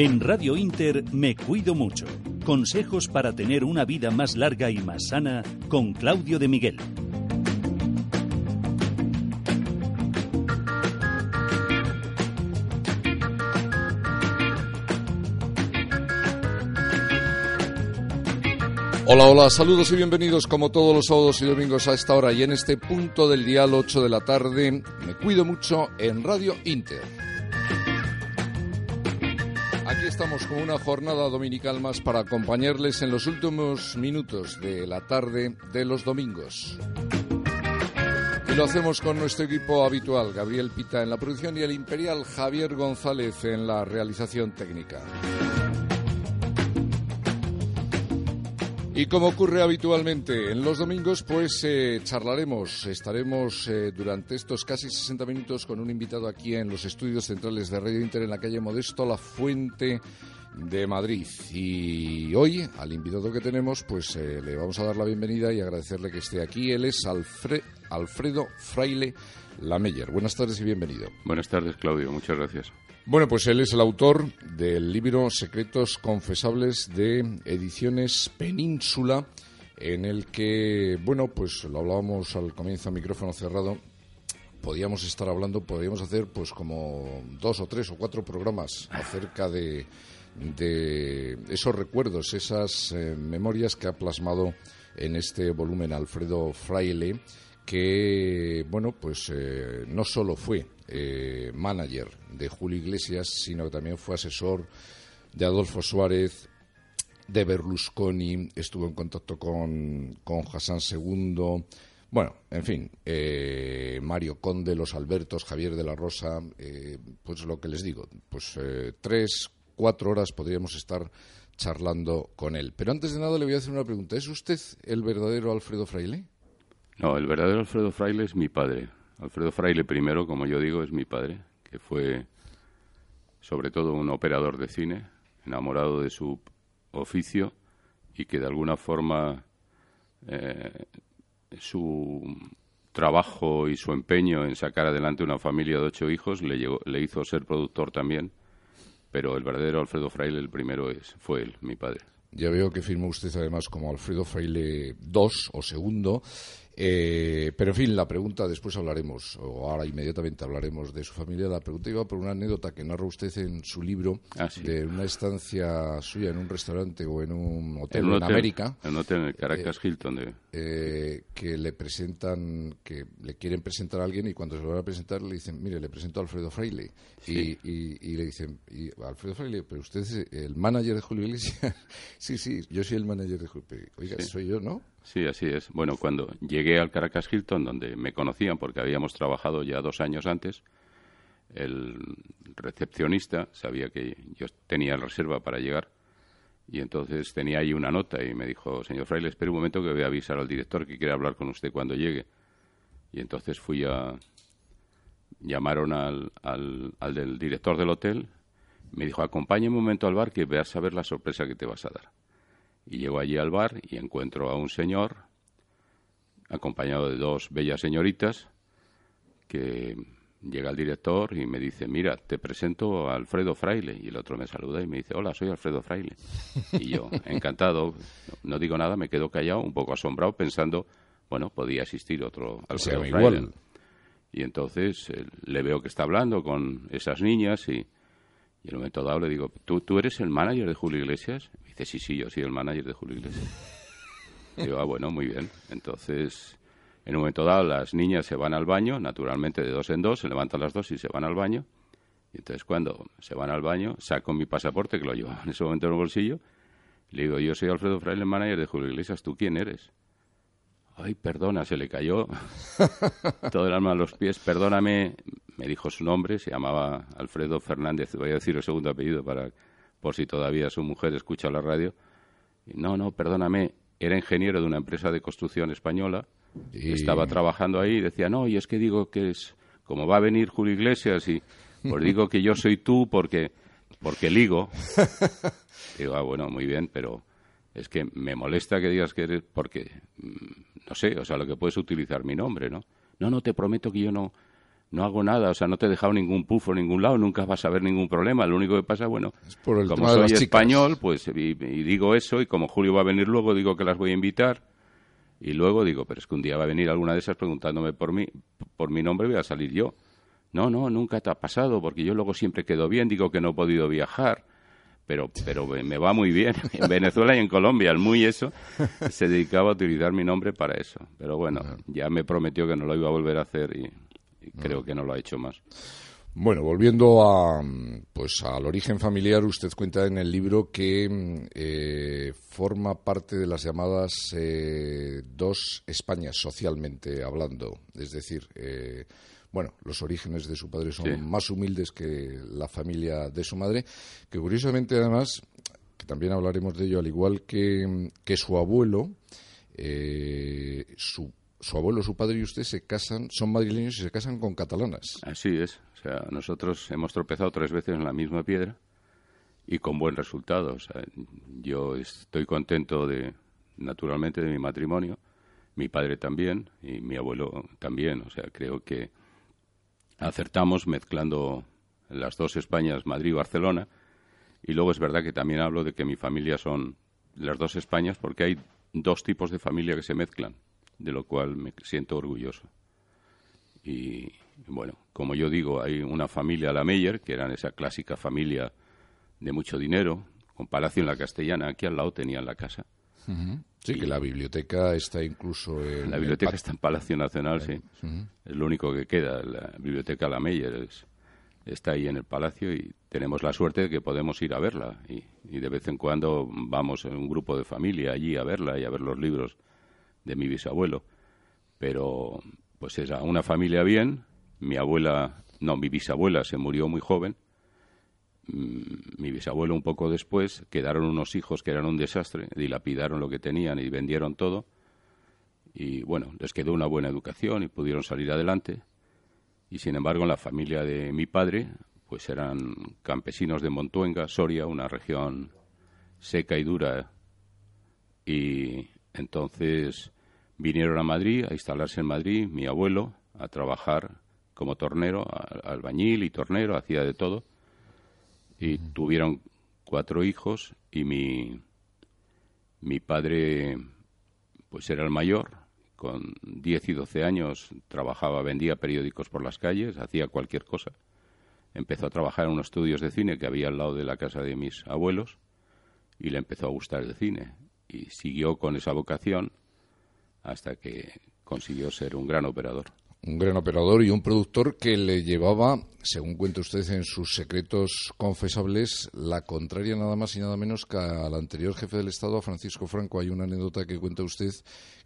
En Radio Inter Me Cuido Mucho. Consejos para tener una vida más larga y más sana con Claudio de Miguel. Hola, hola, saludos y bienvenidos como todos los sábados y domingos a esta hora y en este punto del día 8 de la tarde. Me cuido mucho en Radio Inter. Estamos con una jornada dominical más para acompañarles en los últimos minutos de la tarde de los domingos. Y lo hacemos con nuestro equipo habitual, Gabriel Pita en la producción y el imperial Javier González en la realización técnica. Y como ocurre habitualmente en los domingos, pues eh, charlaremos, estaremos eh, durante estos casi 60 minutos con un invitado aquí en los estudios centrales de Radio Inter en la calle Modesto La Fuente de Madrid. Y hoy, al invitado que tenemos, pues eh, le vamos a dar la bienvenida y agradecerle que esté aquí. Él es Alfredo Fraile Lameyer. Buenas tardes y bienvenido. Buenas tardes, Claudio. Muchas gracias. Bueno, pues él es el autor del libro Secretos Confesables de Ediciones Península, en el que, bueno, pues lo hablábamos al comienzo a micrófono cerrado, podíamos estar hablando, podríamos hacer pues como dos o tres o cuatro programas acerca de, de esos recuerdos, esas eh, memorias que ha plasmado en este volumen Alfredo Fraile, que, bueno, pues eh, no solo fue eh, manager de Julio Iglesias, sino que también fue asesor de Adolfo Suárez, de Berlusconi, estuvo en contacto con, con Hassan II. Bueno, en fin, eh, Mario Conde, Los Albertos, Javier de la Rosa, eh, pues lo que les digo, pues tres, cuatro horas podríamos estar charlando con él. Pero antes de nada le voy a hacer una pregunta. ¿Es usted el verdadero Alfredo Fraile? No, el verdadero Alfredo Fraile es mi padre. Alfredo Fraile primero, como yo digo, es mi padre, que fue sobre todo un operador de cine, enamorado de su oficio y que de alguna forma eh, su trabajo y su empeño en sacar adelante una familia de ocho hijos le, le hizo ser productor también, pero el verdadero Alfredo Fraile, el primero, es, fue él, mi padre. Ya veo que firmó usted además como Alfredo Fraile II o segundo eh, pero en fin, la pregunta después hablaremos, o ahora inmediatamente hablaremos de su familia. La pregunta iba por una anécdota que narra usted en su libro ah, de una estancia suya en un restaurante o en un hotel en, América. En un hotel en Caracas eh, Hilton. De... Eh, que le presentan, que le quieren presentar a alguien y cuando se lo van a presentar le dicen, mire, le presento a Alfredo Fraile. Y, y, le dicen, y, Alfredo Fraile, pero usted es el manager de Julio Iglesias. sí, sí, yo soy el manager de Julio. Oiga, soy yo, ¿no? Sí, así es. Bueno, cuando llegué al Caracas Hilton, donde me conocían porque habíamos trabajado ya dos años antes, el recepcionista sabía que yo tenía reserva para llegar y entonces tenía ahí una nota y me dijo, señor Fraile, espere un momento que voy a avisar al director que quiere hablar con usted cuando llegue. Y entonces fui a... Llamaron al, al, al del director del hotel, me dijo, acompáñame un momento al bar que veas a ver la sorpresa que te vas a dar. Y llego allí al bar y encuentro a un señor acompañado de dos bellas señoritas que llega el director y me dice, mira, te presento a Alfredo Fraile. Y el otro me saluda y me dice, hola, soy Alfredo Fraile. Y yo, encantado, no digo nada, me quedo callado, un poco asombrado, pensando, bueno, podía existir otro Alfredo Fraile. Y entonces eh, le veo que está hablando con esas niñas y, y en un momento dado le digo, ¿tú, ¿tú eres el manager de Julio Iglesias? Dice, sí, sí, yo soy el manager de Julio Iglesias. digo, ah, bueno, muy bien. Entonces, en un momento dado, las niñas se van al baño, naturalmente de dos en dos, se levantan las dos y se van al baño. Y entonces, cuando se van al baño, saco mi pasaporte, que lo llevo en ese momento en el bolsillo, le digo, yo soy Alfredo Fraile, manager de Julio Iglesias, ¿tú quién eres? Ay, perdona, se le cayó todo el alma a los pies. Perdóname, me dijo su nombre, se llamaba Alfredo Fernández, voy a decir el segundo apellido para por si todavía su mujer escucha la radio. No, no, perdóname, era ingeniero de una empresa de construcción española, estaba trabajando ahí y decía, no, y es que digo que es, como va a venir Julio Iglesias, y pues digo que yo soy tú porque, porque ligo. digo, ah, bueno, muy bien, pero es que me molesta que digas que eres, porque, mm, no sé, o sea, lo que puedes utilizar mi nombre, ¿no? No, no, te prometo que yo no, no hago nada, o sea, no te he dejado ningún pufo en ningún lado, nunca vas a ver ningún problema. Lo único que pasa, bueno, como soy español, pues y, digo eso, y como Julio va a venir luego, digo que las voy a invitar. Y luego digo, pero es que un día va a venir alguna de esas preguntándome por mí, por mi nombre, voy a salir yo. No, no, nunca te ha pasado, porque yo luego siempre quedo bien, digo que no he podido viajar pero, pero me va muy bien. En Venezuela y en Colombia, el muy eso, se dedicaba a utilizar mi nombre para eso. Pero bueno, ya me prometió que no lo iba a volver a hacer y, creo que no lo ha hecho más. Bueno, volviendo a, pues al origen familiar, usted cuenta en el libro que eh, forma parte de las llamadas eh, dos Españas socialmente hablando, es decir, eh, bueno, los orígenes de su padre son más humildes que la familia de su madre, que curiosamente además, que también hablaremos de ello, al igual que, que su abuelo, eh, su, su abuelo, su padre y usted se casan, son madrileños y se casan con catalanas. Así es, o sea, nosotros hemos tropezado tres veces en la misma piedra y con buen resultado. O sea, yo estoy contento de, naturalmente, de mi matrimonio, mi padre también y mi abuelo también. O sea, creo que acertamos mezclando las dos Españas, Madrid y Barcelona. Y luego es verdad que también hablo de que mi familia son las dos Españas porque hay dos tipos de familia que se mezclan, de lo cual me siento orgulloso. Y bueno, como yo digo, hay una familia, la Meyer, que eran esa clásica familia de mucho dinero, con palacio en la Castellana, aquí al lado tenían la casa. Sí, que la biblioteca está incluso en... La biblioteca está en Palacio Nacional, sí. Es lo único que queda. La biblioteca La Meyer está ahí en el Palacio y tenemos la suerte de que podemos ir a verla. Y, de vez en cuando vamos en un grupo de familia allí a verla y a ver los libros de mi bisabuelo. Pero, pues era una familia bien. Mi abuela, no, mi bisabuela se murió muy joven mi bisabuelo un poco después, quedaron unos hijos que eran un desastre, dilapidaron lo que tenían y vendieron todo. Y bueno, les quedó una buena educación y pudieron salir adelante. Y sin embargo, en la familia de mi padre, pues eran campesinos de Montuenga, Soria, una región seca y dura. Y entonces vinieron a Madrid, a instalarse en Madrid, mi abuelo, a trabajar como tornero, albañil y tornero, hacía de todo y tuvieron cuatro hijos y mi, mi padre pues era el mayor, con 10 y 12 años trabajaba, vendía periódicos por las calles, hacía cualquier cosa. Empezó a trabajar en unos estudios de cine que había al lado de la casa de mis abuelos y le empezó a gustar el cine. Y siguió con esa vocación hasta que consiguió ser un gran operador un gran operador y un productor que le llevaba, según cuenta usted en sus secretos confesables, la contraria nada más y nada menos que al anterior jefe del Estado, a Francisco Franco. Hay una anécdota que cuenta usted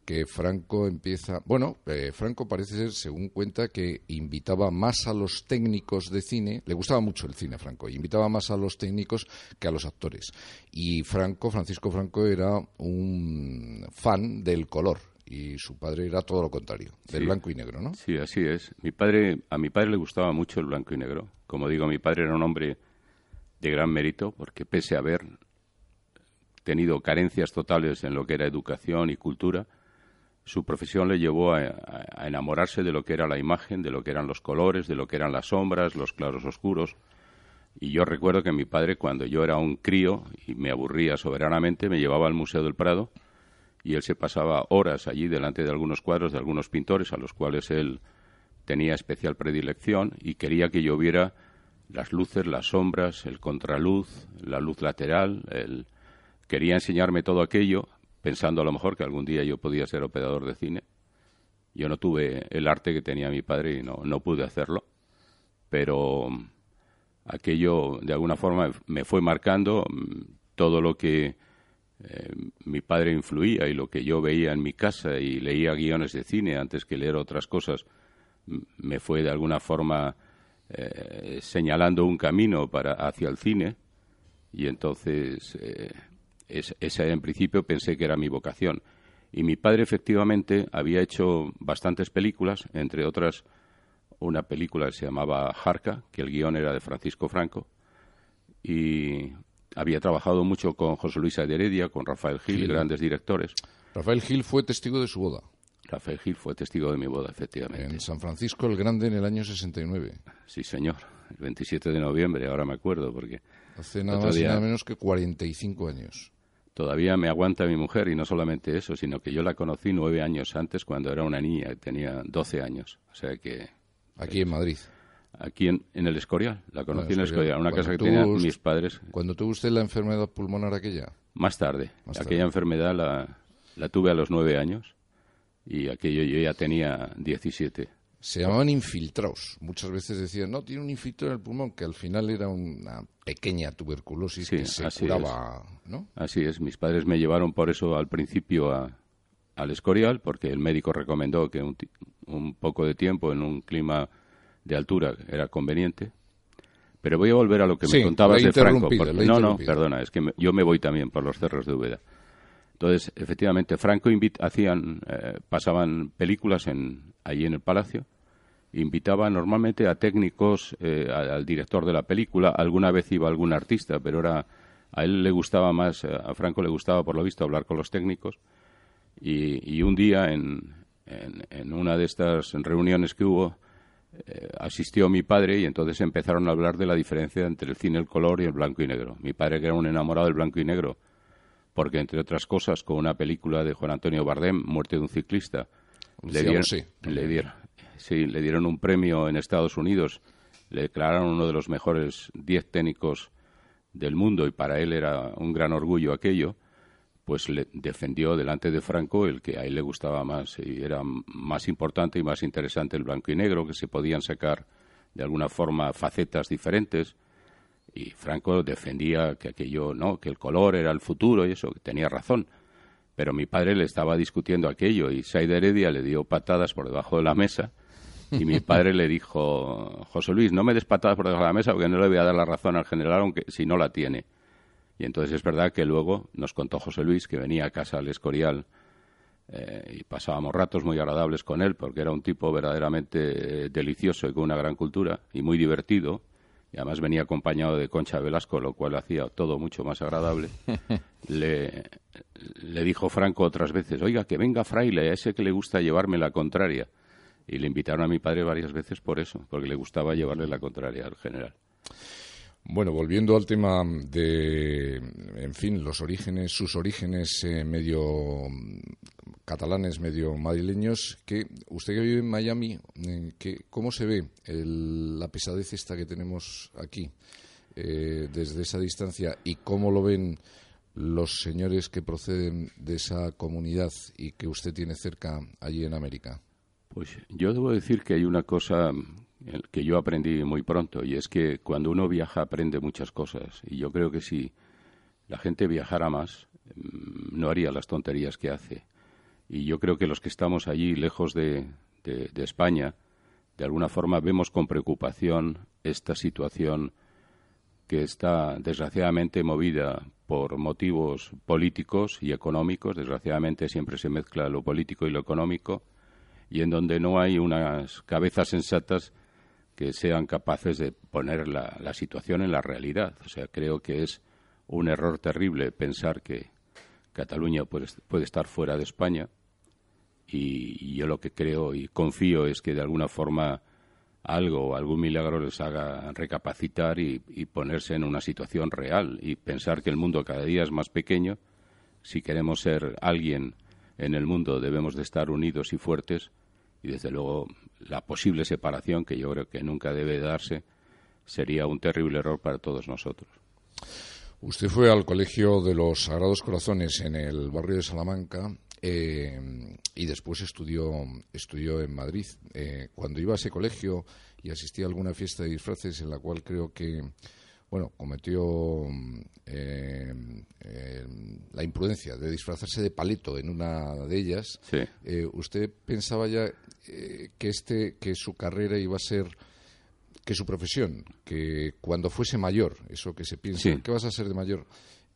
que Franco empieza. Bueno, eh, Franco parece ser, según cuenta, que invitaba más a los técnicos de cine. Le gustaba mucho el cine, Franco, y invitaba más a los técnicos que a los actores. Y Franco, Francisco Franco, era un fan del color y su padre era todo lo contrario, del blanco y negro, ¿no? Sí, así es. Mi padre, a mi padre le gustaba mucho el blanco y negro. Como digo, mi padre era un hombre de gran mérito porque pese a haber tenido carencias totales en lo que era educación y cultura, su profesión le llevó a, enamorarse de lo que era la imagen, de lo que eran los colores, de lo que eran las sombras, los claros oscuros. Y yo recuerdo que mi padre, cuando yo era un crío y me aburría soberanamente, me llevaba al Museo del Prado y él se pasaba horas allí delante de algunos cuadros de algunos pintores a los cuales él tenía especial predilección y quería que yo viera las luces, las sombras, el contraluz, la luz lateral. Quería enseñarme todo aquello, pensando a lo mejor que algún día yo podía ser operador de cine. Yo no tuve el arte que tenía mi padre y no, no pude hacerlo, pero aquello de alguna forma me fue marcando mm, todo lo que eh, mi padre influía y lo que yo veía en mi casa y leía guiones de cine antes que leer otras cosas me fue de alguna forma eh, señalando un camino para hacia el cine. Y entonces eh, esa en principio pensé que era mi vocación. Y mi padre efectivamente había hecho bastantes películas entre otras una película que se llamaba Jarca que el guion era de Francisco Franco. Y había trabajado mucho con José Luis de Heredia, con Rafael Gil, grandes directores. Rafael Gil fue testigo de su boda. Rafael Gil fue testigo de mi boda, efectivamente. En San Francisco el Grande en el año 69. Sí, señor. El 27 de noviembre, ahora me acuerdo, porque... Hace nada más y nada menos que 45 años. Todavía me aguanta mi mujer, y no solamente eso, sino que yo la conocí nueve años antes, cuando era una niña, tenía 12 años. O sea que... Aquí en Madrid. Aquí en, el Escorial. La conocí en el Escorial, una casa que tenían mis padres. ¿Cuándo tuvo usted la enfermedad pulmonar aquella? Más tarde. Aquella enfermedad la, la tuve a los nueve años y aquello yo ya tenía 17. Se llamaban infiltrados. Muchas veces decían, no, tiene un infiltrado en el pulmón, que al final era una pequeña tuberculosis que se curaba, ¿no? Así es. Mis padres me llevaron por eso al principio a, al Escorial, porque el médico recomendó que un, un poco de tiempo en un clima de altura era conveniente. Pero voy a volver a lo que me contabas de Franco. no, no, perdona, es que yo me voy también por los cerros de Úbeda. Entonces, efectivamente, Franco hacían, eh, pasaban películas en, allí en el Palacio, invitaba normalmente a técnicos, eh, al director de la película, alguna vez iba algún artista, pero era, a él le gustaba más, eh, a Franco le gustaba por lo visto hablar con los técnicos, y, un día en, en, una de estas reuniones que hubo, asistió mi padre y entonces empezaron a hablar de la diferencia entre el cine, el color y el blanco y negro. Mi padre, que era un enamorado del blanco y negro, porque entre otras cosas con una película de Juan Antonio Bardem, Muerte de un ciclista, le dieron, le dieron, sí, le dieron un premio en Estados Unidos, le declararon uno de los mejores diez técnicos del mundo y para él era un gran orgullo aquello, pues le defendió delante de Franco el que a él le gustaba más y era más importante y más interesante el blanco y negro, que se podían sacar de alguna forma facetas diferentes y Franco defendía que aquello, no, que el color era el futuro y eso, que tenía razón. Pero mi padre le estaba discutiendo aquello y Saida Heredia le dio patadas por debajo de la mesa y mi padre le dijo, José Luis, no me des patadas por debajo de la mesa porque no le voy a dar la razón al general aunque si no la tiene. Y entonces es verdad que luego nos contó José Luis que venía a casa al Escorial eh, y pasábamos ratos muy agradables con él porque era un tipo verdaderamente delicioso y con una gran cultura y muy divertido y además venía acompañado de Concha Velasco, lo cual hacía todo mucho más agradable, le, le dijo Franco otras veces, oiga, que venga fraile, a ese que le gusta llevarme la contraria. Y le invitaron a mi padre varias veces por eso, porque le gustaba llevarle la contraria al general. Bueno, volviendo al tema de, en fin, los orígenes, sus orígenes eh, medio catalanes, medio madrileños, que usted que vive en Miami, eh, que, ¿cómo se ve la pesadez esta que tenemos aquí eh, desde esa distancia y cómo lo ven los señores que proceden de esa comunidad y que usted tiene cerca allí en América? Pues yo debo decir que hay una cosa que yo aprendí muy pronto y es que cuando uno viaja aprende muchas cosas y yo creo que si la gente viajara más mm, no haría las tonterías que hace. Y yo creo que los que estamos allí lejos de, de, España de alguna forma vemos con preocupación esta situación que está desgraciadamente movida por motivos políticos y económicos. Desgraciadamente siempre se mezcla lo político y lo económico y en donde no hay unas cabezas sensatas que sean capaces de poner la, situación en la realidad. O sea, creo que es un error terrible pensar que Cataluña puede, puede estar fuera de España y, yo lo que creo y confío es que de alguna forma algo algún milagro les haga recapacitar y, y, ponerse en una situación real y pensar que el mundo cada día es más pequeño. Si queremos ser alguien en el mundo debemos de estar unidos y fuertes y desde luego la posible separación, que yo creo que nunca debe darse, sería un terrible error para todos nosotros. Usted fue al Colegio de los Sagrados Corazones en el barrio de Salamanca eh, y después estudió, estudió en Madrid. Eh, cuando iba a ese colegio y asistía a alguna fiesta de disfraces en la cual creo que bueno, cometió eh, la imprudencia de disfrazarse de paleto en una de ellas. ¿Usted pensaba ya eh, que este que su carrera iba a ser que su profesión, que cuando fuese mayor, eso que se piensa, ¿qué vas a ser de mayor?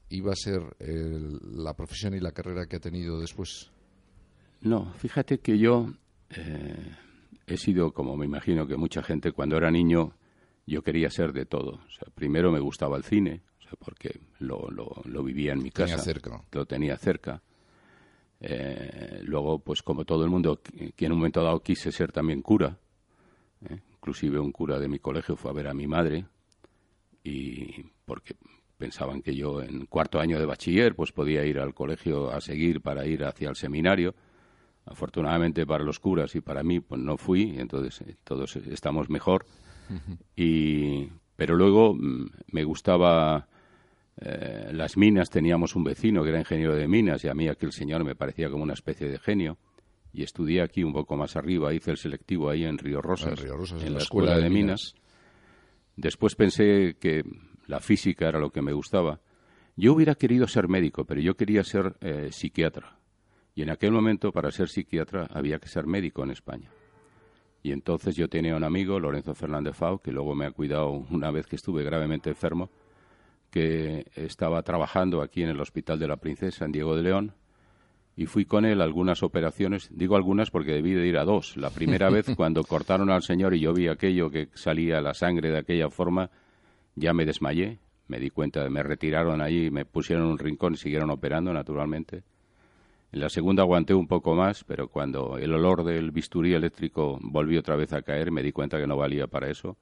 Iba a ser la profesión y la carrera que ha tenido después. No, fíjate que yo eh, he sido, como me imagino que mucha gente, cuando era niño, yo quería ser de todo. O sea, primero me gustaba el cine, o sea, porque lo, lo, vivía en mi casa. Tenía cerca. Lo tenía cerca Eh, luego, pues como todo el mundo, que en un momento dado quise ser también cura. ¿eh? Inclusive un cura de mi colegio fue a ver a mi madre y porque pensaban que yo en cuarto año de bachiller pues podía ir al colegio a seguir para ir hacia el seminario. Afortunadamente para los curas y para mí pues no fui, entonces eh, todos estamos mejor. Y pero luego mm, me gustaba eh, las minas, teníamos un vecino que era ingeniero de minas y a mí aquel señor me parecía como una especie de genio. Y estudié aquí un poco más arriba, hice el selectivo ahí en Río Rosas, en, la, escuela, de, minas. Después pensé que la física era lo que me gustaba. Yo hubiera querido ser médico, pero yo quería ser eh, psiquiatra. Y en aquel momento, para ser psiquiatra, había que ser médico en España. Y entonces yo tenía un amigo, Lorenzo Fernández Fau, que luego me ha cuidado una vez que estuve gravemente enfermo, que estaba trabajando aquí en el Hospital de la Princesa, en Diego de León, y fui con él a algunas operaciones, digo algunas porque debí de ir a dos. La primera vez cuando cortaron al señor y yo vi aquello que salía la sangre de aquella forma, ya me desmayé, me di cuenta, me retiraron allí, me pusieron en un rincón y siguieron operando naturalmente. En la segunda aguanté un poco más, pero cuando el olor del bisturí eléctrico volvió otra vez a caer, me di cuenta que no valía para eso.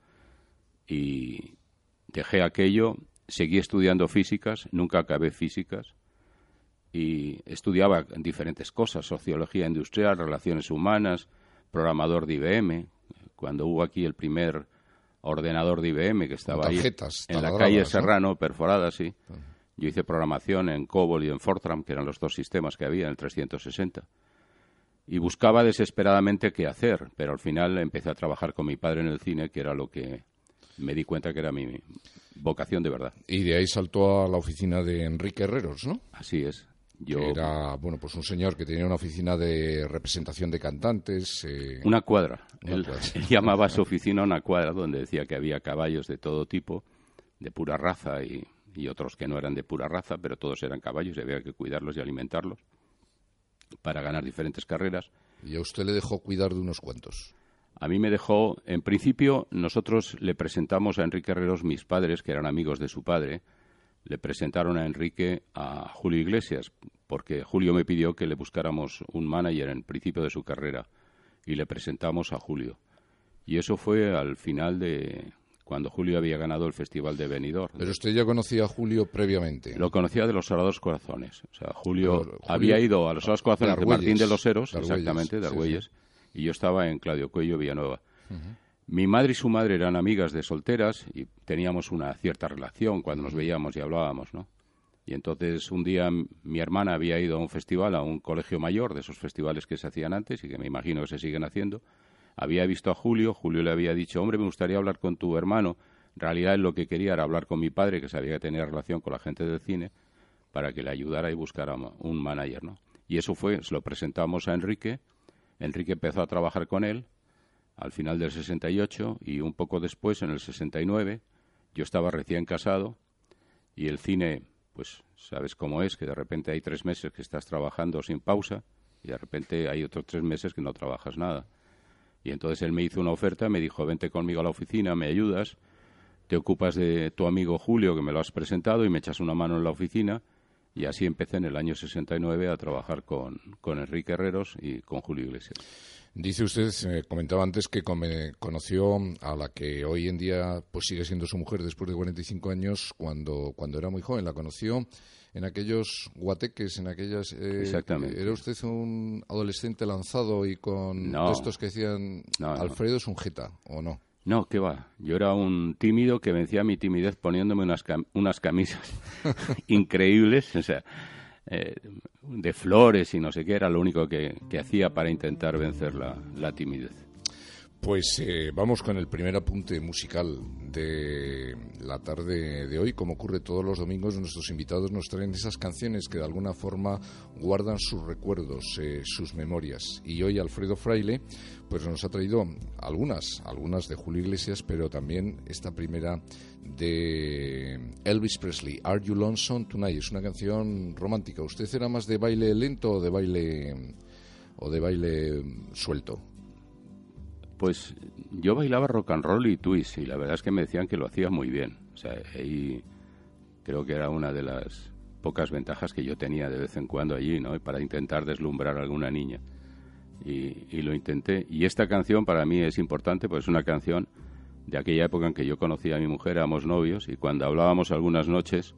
Y dejé aquello, seguí estudiando físicas, nunca acabé físicas. Y estudiaba diferentes cosas, sociología industrial, relaciones humanas, programador de IBM. Cuando hubo aquí el primer ordenador de IBM que estaba ahí en la calle Serrano, perforada, sí. Yo hice programación en COBOL y en Fortran, que eran los dos sistemas que había en el 360. Y buscaba desesperadamente qué hacer, pero al final empecé a trabajar con mi padre en el cine, que era lo que me di cuenta que era mi vocación de verdad. Y de ahí saltó a la oficina de Enrique Herreros, ¿no? Así es. Yo... era, bueno, pues un señor que tenía una oficina de representación de cantantes. Eh, una cuadra. él, llamaba a su oficina una cuadra donde decía que había caballos de todo tipo, de pura raza y y otros que no eran de pura raza, pero todos eran caballos y había que cuidarlos y alimentarlos para ganar diferentes carreras. ¿Y a usted le dejó cuidar de unos cuantos? A mí me dejó, en principio, nosotros le presentamos a Enrique Herreros, mis padres, que eran amigos de su padre, le presentaron a Enrique a Julio Iglesias, porque Julio me pidió que le buscáramos un manager en principio de su carrera, y le presentamos a Julio. Y eso fue al final de, cuando Julio había ganado el Festival de Benidorm. Pero usted ya conocía a Julio previamente. Lo conocía de los Sagrados Corazones. O sea, Julio, había ido a los Sagrados Corazones de, Martín de los Heros, exactamente, de Argüelles, y yo estaba en Claudio Cuello, Villanueva. Mi madre y su madre eran amigas de solteras y teníamos una cierta relación cuando nos veíamos y hablábamos, ¿no? Y entonces un día mi hermana había ido a un festival, a un colegio mayor, de esos festivales que se hacían antes y que me imagino que se siguen haciendo, había visto a Julio, Julio le había dicho, hombre, me gustaría hablar con tu hermano. En realidad lo que quería era hablar con mi padre, que sabía que tenía relación con la gente del cine, para que le ayudara y buscara un manager, ¿no? Y eso fue, se lo presentamos a Enrique, Enrique empezó a trabajar con él al final del 68 y un poco después, en el 69, yo estaba recién casado y el cine, pues sabes cómo es, que de repente hay tres meses que estás trabajando sin pausa y de repente hay otros tres meses que no trabajas nada. Y entonces él me hizo una oferta, me dijo, vente conmigo a la oficina, me ayudas, te ocupas de tu amigo Julio, que me lo has presentado, y me echas una mano en la oficina. Y así empecé en el año 69 a trabajar con, con Enrique Herreros y con Julio Iglesias. Dice usted, eh, comentaba antes que conoció a la que hoy en día pues sigue siendo su mujer después de 45 años cuando, cuando era muy joven. La conoció en aquellos guateques, en aquellas... Eh, Exactamente. ¿Era usted un adolescente lanzado y con estos que decían Alfredo es un jeta o no? No, qué va. Yo era un tímido que vencía mi timidez poniéndome unas, unas camisas increíbles, o sea, eh, de flores y no sé qué, era lo único que, hacía para intentar vencer la timidez. Pues eh, vamos con el primer apunte musical de la tarde de hoy. Como ocurre todos los domingos, nuestros invitados nos traen esas canciones que de alguna forma guardan sus recuerdos, eh, sus memorias. Y hoy Alfredo Fraile pues nos ha traído algunas, algunas de Julio Iglesias, pero también esta primera de Elvis Presley, Are You Lonesome Tonight? Es una canción romántica. ¿Usted era más de baile lento o de baile o de baile suelto? Pues yo bailaba rock and roll y twist y la verdad es que me decían que lo hacía muy bien. O sea, ahí creo que era una de las pocas ventajas que yo tenía de vez en cuando allí, ¿no? Para intentar deslumbrar a alguna niña. Y, y, lo intenté. Y esta canción para mí es importante, pues es una canción de aquella época en que yo conocía a mi mujer, éramos novios, y cuando hablábamos algunas noches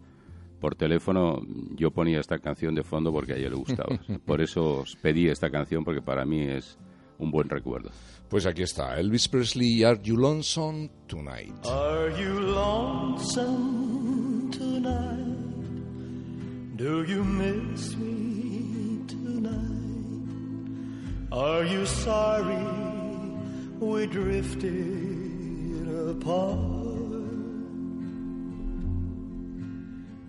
por teléfono, yo ponía esta canción de fondo porque a ella le gustaba. Por eso pedí esta canción, porque para mí es un buen recuerdo. Pues aquí está, Elvis Presley, Are You Lonesome Tonight? Are you lonesome tonight? Do you miss me tonight? Are you sorry we drifted apart?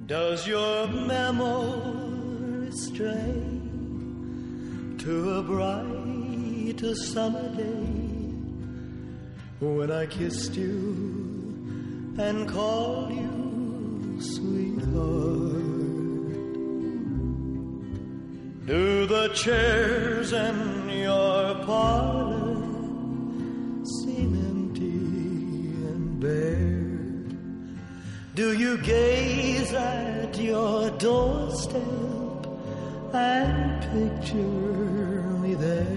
Does your memory stray to a bright summer day when I kissed you and called you sweetheart? Do the chairs in your parlor seem empty and bare? Do you gaze at your doorstep and picture me there?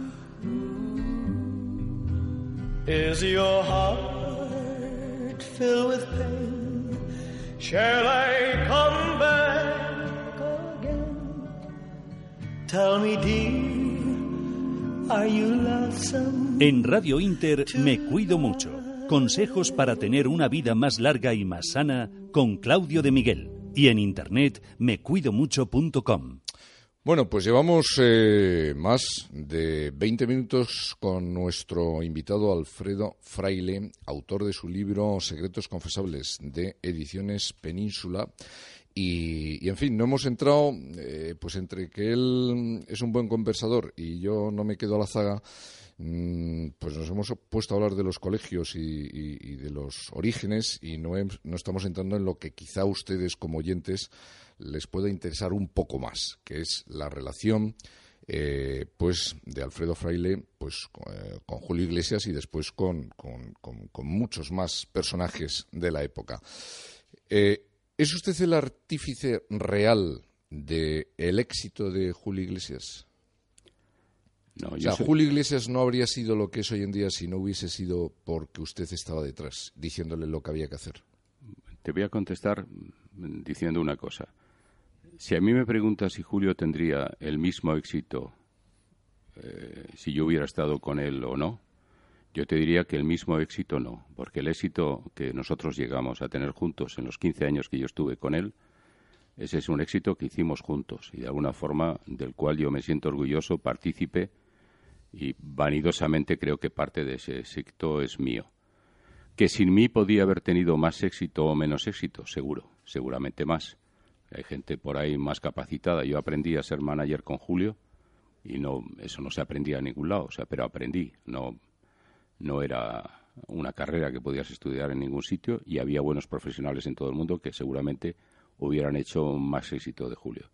En Radio Inter Me Cuido Mucho. Consejos para tener una vida más larga y más sana con Claudio de Miguel. Y en internet mecuidomucho.com. Bueno, pues llevamos eh, más de 20 minutos con nuestro invitado Alfredo Fraile, autor de su libro Secretos Confesables de Ediciones Península. Y, en fin, no hemos entrado, eh, pues entre que él es un buen conversador y yo no me quedo a la zaga, mm, pues nos hemos puesto a hablar de los colegios y, de los orígenes y no, no estamos entrando en lo que quizá ustedes como oyentes les pueda interesar un poco más, que es la relación eh, pues de Alfredo Fraile pues eh, con Julio Iglesias y después con, con- con- con muchos más personajes de la época. Eh, ¿Es usted el artífice real del éxito de Julio Iglesias? No, O yo sea, soy- Julio Iglesias no habría sido lo que es hoy en día si no hubiese sido porque usted estaba detrás, diciéndole lo que había que hacer. Te voy a contestar diciendo una cosa. Si a mí me preguntas si Julio tendría el mismo éxito eh, si yo hubiera estado con él o no, yo te diría que el mismo éxito no, porque el éxito que nosotros llegamos a tener juntos en los 15 años que yo estuve con él, ese es un éxito que hicimos juntos y de alguna forma del cual yo me siento orgulloso, partícipe y vanidosamente creo que parte de ese éxito es mío. Que sin mí podía haber tenido más éxito o menos éxito, seguro, seguramente más. Hay gente por ahí más capacitada. Yo aprendí a ser manager con Julio y no eso no se aprendía a ningún lado, o sea, pero aprendí, no no era una carrera que podías estudiar en ningún sitio y había buenos profesionales en todo el mundo que seguramente hubieran hecho más éxito de Julio.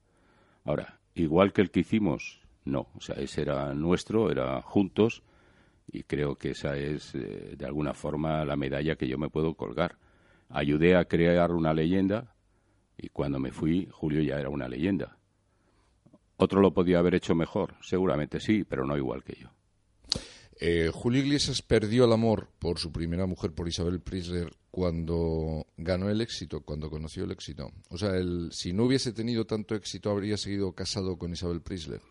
Ahora, igual que el que hicimos, no, o sea, ese era nuestro, era juntos y creo que esa es eh, de alguna forma la medalla que yo me puedo colgar. Ayudé a crear una leyenda y cuando me fui Julio ya era una leyenda. ¿Otro lo podía haber hecho mejor? Seguramente sí, pero no igual que yo. Eh, Julio Iglesias perdió el amor por su primera mujer, por Isabel Prisler, cuando ganó el éxito, cuando conoció el éxito. O sea, si no hubiese tenido tanto éxito, habría seguido casado con Isabel Prisler.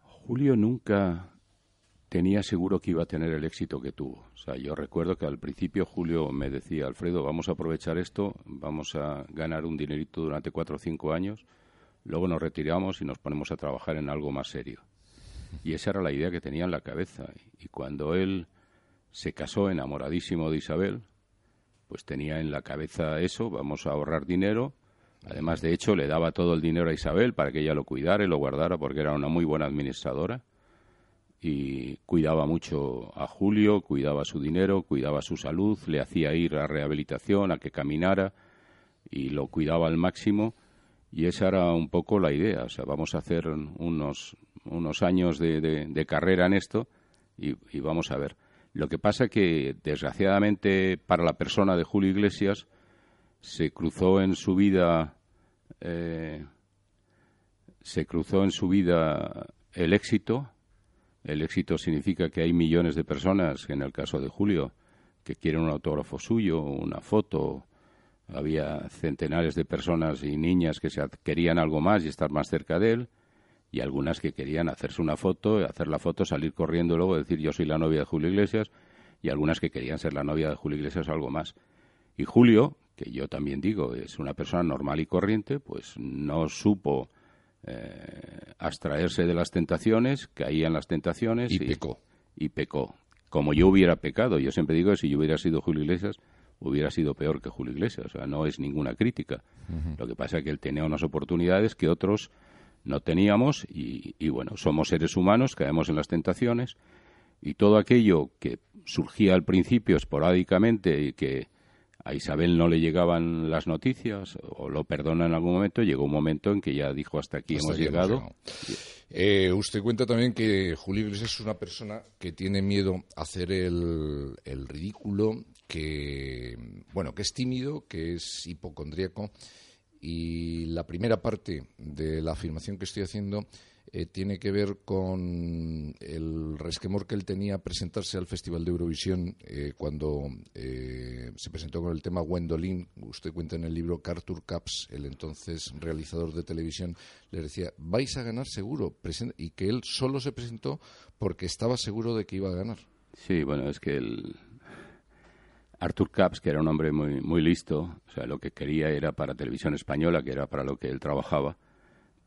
Julio nunca tenía seguro que iba a tener el éxito que tuvo. O sea, yo recuerdo que al principio Julio me decía, Alfredo, vamos a aprovechar esto, vamos a ganar un dinerito durante cuatro o cinco años, luego nos retiramos y nos ponemos a trabajar en algo más serio. Y esa era la idea que tenía en la cabeza. Y cuando él se casó enamoradísimo de Isabel, pues tenía en la cabeza eso, vamos a ahorrar dinero. Además, de hecho, le daba todo el dinero a Isabel para que ella lo cuidara y lo guardara porque era una muy buena administradora y cuidaba mucho a Julio, cuidaba su dinero, cuidaba su salud, le hacía ir a rehabilitación, a que caminara y lo cuidaba al máximo y esa era un poco la idea, o sea, vamos a hacer unos, unos años de, de, carrera en esto y, vamos a ver. Lo que pasa que, desgraciadamente, para la persona de Julio Iglesias, se cruzó en su vida, eh, se cruzó en su vida el éxito el éxito significa que hay millones de personas, en el caso de Julio, que quieren un autógrafo suyo, una foto. Había centenares de personas y niñas que se querían algo más y estar más cerca de él, y algunas que querían hacerse una foto, hacer la foto, salir corriendo luego, decir yo soy la novia de Julio Iglesias, y algunas que querían ser la novia de Julio Iglesias algo más. Y Julio, que yo también digo, es una persona normal y corriente, pues no supo eh, abstraerse de las tentaciones, caía en las tentaciones y, pecó. Y pecó. Como yo hubiera pecado, yo siempre digo que si yo hubiera sido Julio Iglesias, hubiera sido peor que Julio Iglesias. O sea, no es ninguna crítica. Lo que pasa es que él tenía unas oportunidades que otros no teníamos y, y, bueno, somos seres humanos, caemos en las tentaciones y todo aquello que surgía al principio esporádicamente y que a Isabel no le llegaban las noticias o lo perdona en algún momento, llegó un momento en que ya dijo hasta aquí hemos llegado. Eh, usted cuenta también que Julio Iglesias es una persona que tiene miedo a hacer el, el ridículo, que bueno, que es tímido, que es hipocondríaco y la primera parte de la afirmación que estoy haciendo eh, tiene que ver con el resquemor que él tenía presentarse al Festival de Eurovisión eh, cuando eh, se presentó con el tema Gwendolyn. Usted cuenta en el libro que Arthur Caps, el entonces realizador de televisión, le decía, vais a ganar seguro. Y que él solo se presentó porque estaba seguro de que iba a ganar. Sí, bueno, es que el, Arthur Caps, que era un hombre muy, muy listo, o sea, lo que quería era para televisión española, que era para lo que él trabajaba,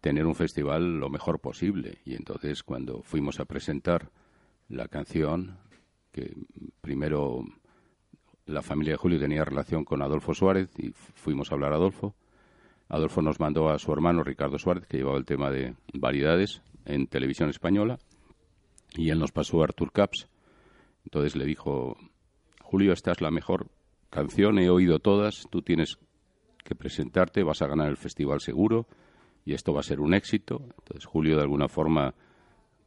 tener un festival lo mejor posible. Y entonces cuando fuimos a presentar la canción, que primero la familia de Julio tenía relación con Adolfo Suárez y fuimos a hablar a Adolfo. Adolfo nos mandó a su hermano Ricardo Suárez, que llevaba el tema de variedades en televisión española, y él nos pasó a Arthur Caps. Entonces le dijo, Julio, esta es la mejor canción, he oído todas, tú tienes que presentarte, vas a ganar el festival seguro, y esto va a ser un éxito. Entonces Julio de alguna forma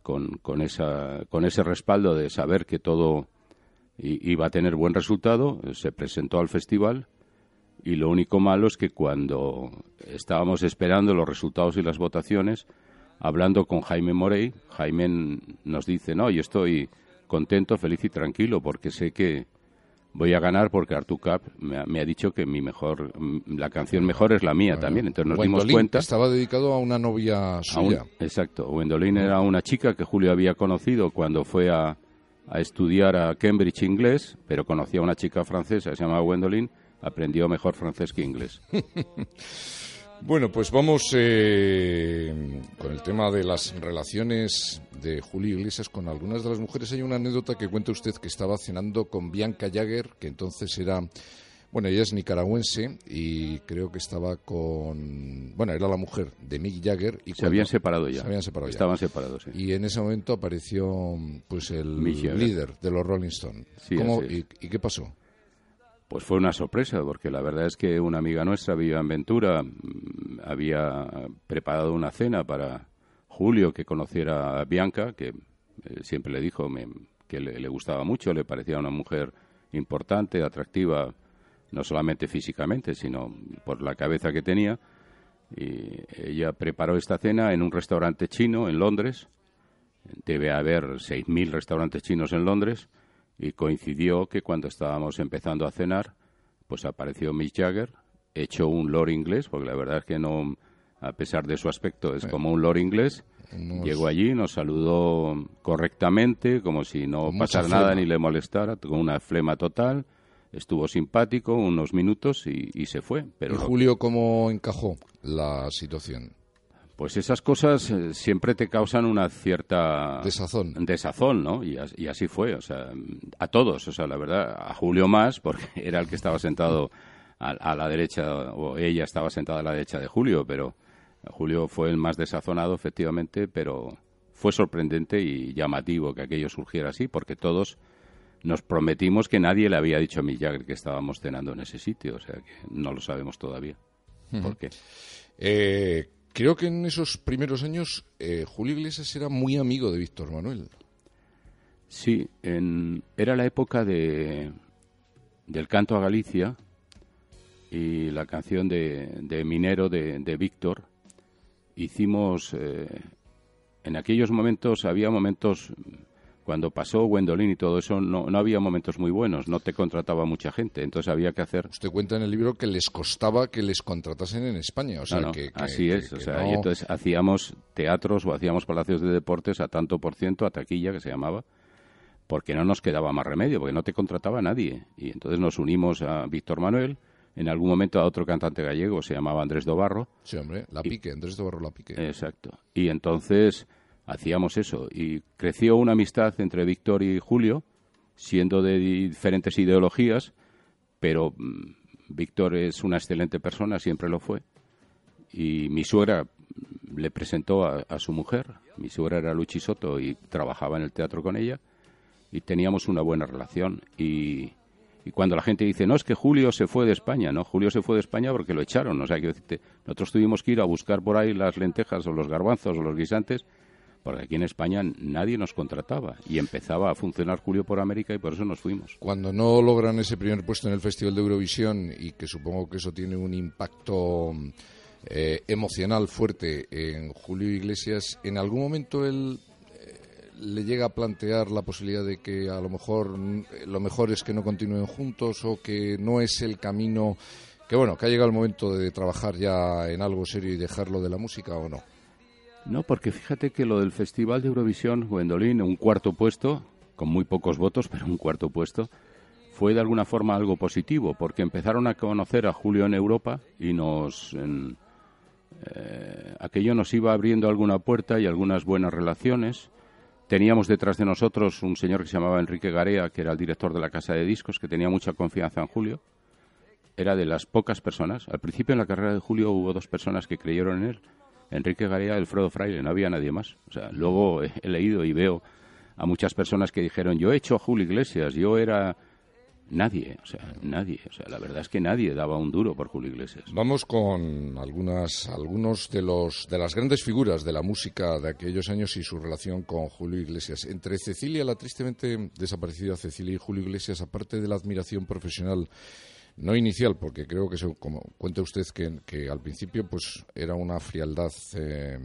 con, con, esa, con ese respaldo de saber que todo iba a tener buen resultado, se presentó al festival y lo único malo es que cuando estábamos esperando los resultados y las votaciones, hablando con Jaime Morey, Jaime nos dice, no, yo estoy contento, feliz y tranquilo porque sé que, voy a ganar porque Artur Cap me ha, dicho que mi mejor la canción mejor es la mía también. Entonces nos dimos cuenta. estaba dedicado a una novia suya. exacto Wendolin era una chica que Julio había conocido cuando fue a, a, estudiar a Cambridge inglés pero conocía a una chica francesa que se llamaba Wendolin aprendió mejor francés que inglés Bueno, pues vamos eh, con el tema de las relaciones de Julio Iglesias con algunas de las mujeres. Hay una anécdota que cuenta usted que estaba cenando con Bianca Jagger, que entonces era Bueno, ella es nicaragüense y creo que estaba con... Bueno, era la mujer de Mick Jagger. Y se habían separado ya. Se habían separado Estaban separados, sí. Y en ese momento apareció pues el líder de los Rolling Stones. ¿Cómo, y, qué pasó? Pues fue una sorpresa, porque la verdad es que una amiga nuestra, Viva en Ventura, había preparado una cena para Julio que conociera a Bianca, que eh, siempre le dijo que le, gustaba mucho, le parecía una mujer importante, atractiva, no solamente físicamente, sino por la cabeza que tenía. Y ella preparó esta cena en un restaurante chino en Londres. Debe haber 6.000 restaurantes chinos en Londres. Y coincidió que cuando estábamos empezando a cenar, pues apareció Mick Jagger, hecho un lord inglés, porque la verdad es que no, a pesar de su aspecto, es como un lord inglés Llegó allí, nos saludó correctamente, como si no pasara nada ni le molestara, con una flema total. Estuvo simpático unos minutos y, se fue. Pero ¿Y Julio cómo encajó la situación? Pues esas cosas eh, siempre te causan una cierta... Desazón. Desazón, ¿no? Y, y, así fue, o sea, a todos, o sea, la verdad, a Julio más, porque era el que estaba sentado a, a la derecha, o ella estaba sentada a la derecha de Julio, pero Julio fue el más desazonado, efectivamente, pero fue sorprendente y llamativo que aquello surgiera así, porque todos nos prometimos que nadie le había dicho a Mick que estábamos cenando en ese sitio, o sea que no lo sabemos todavía. ¿Por qué? Eh, creo que en esos primeros años eh, Julio Iglesias era muy amigo de Víctor Manuel. Sí, era la época de, del canto a Galicia y la canción de, Minero de, de Víctor hicimos, eh, en aquellos momentos había momentos, cuando pasó Gwendolyn y todo eso, no, no había momentos muy buenos, no te contrataba mucha gente, entonces había que hacer... Usted cuenta en el libro que les costaba que les contratasen en España, o sea, que, Así es, o sea, y entonces hacíamos teatros o hacíamos palacios de deportes a tanto por ciento, a taquilla que se llamaba, porque no nos quedaba más remedio, porque no te contrataba nadie. Y entonces nos unimos a Víctor Manuel, en algún momento a otro cantante gallego, se llamaba Andrés Dobarro. Sí, hombre, La Pique, Andrés Dobarro La Pique. Exacto. Y entonces hacíamos eso. Y creció una amistad entre Víctor y Julio, siendo de diferentes ideologías, pero mm, Víctor es una excelente persona, siempre lo fue. Y mi suegra le presentó a, a, su mujer. Mi suegra era Luchi Soto y trabajaba en el teatro con ella. Y teníamos una buena relación. Y y cuando la gente dice, no, es que Julio se fue de España, no, Julio se fue de España porque lo echaron. O sea, que nosotros tuvimos que ir a buscar por ahí las lentejas o los garbanzos o los guisantes, porque aquí en España nadie nos contrataba. Y empezaba a funcionar Julio por América y por eso nos fuimos. Cuando no logran ese primer puesto en el Festival de Eurovisión y que supongo que eso tiene un impacto eh, emocional fuerte en Julio Iglesias, ¿en algún momento él le llega a plantear la posibilidad de que a lo mejor lo mejor es que no continúen juntos o que no es el camino que bueno, que ha llegado el momento de trabajar ya en algo serio y dejarlo de la música o no? No, porque fíjate que lo del Festival de Eurovisión, Gwendolyn, un cuarto puesto, con muy pocos votos, pero un cuarto puesto, fue de alguna forma algo positivo, porque empezaron a conocer a Julio en Europa y nos... Eh, aquello nos iba abriendo alguna puerta y algunas buenas relaciones Teníamos detrás de nosotros un señor que se llamaba Enrique Garea, que era el director de la casa de discos, que tenía mucha confianza en Julio. Era de las pocas personas. Al principio en la carrera de Julio hubo dos personas que creyeron en él. Enrique Garea Alfredo Fraile, no había nadie más. O sea, luego he leído y veo a muchas personas que dijeron, yo he hecho a Julio Iglesias, yo era Nadie, o sea, nadie. O sea, la verdad es que nadie daba un duro por Julio Iglesias. Vamos con algunas, algunos de los de las grandes figuras de la música de aquellos años y su relación con Julio Iglesias. Entre Cecilia, la tristemente desaparecida Cecilia y Julio Iglesias, aparte de la admiración profesional no inicial, porque creo que, como cuenta usted, que, al principio pues era una frialdad eh,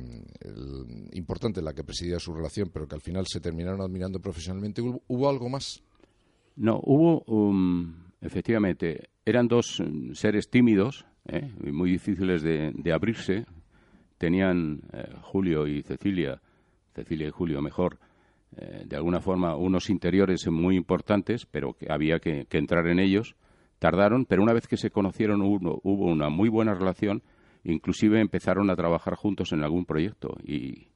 importante la que presidía su relación, pero que al final se terminaron admirando profesionalmente. ¿Hubo algo más? No, hubo, um, efectivamente, eran dos um, seres tímidos, ¿eh? muy difíciles de, abrirse. Tenían eh, Julio y Cecilia, Cecilia y Julio mejor, eh, de alguna forma unos interiores muy importantes, pero que había que, entrar en ellos. Tardaron, pero una vez que se conocieron hubo una muy buena relación, inclusive empezaron a trabajar juntos en algún proyecto y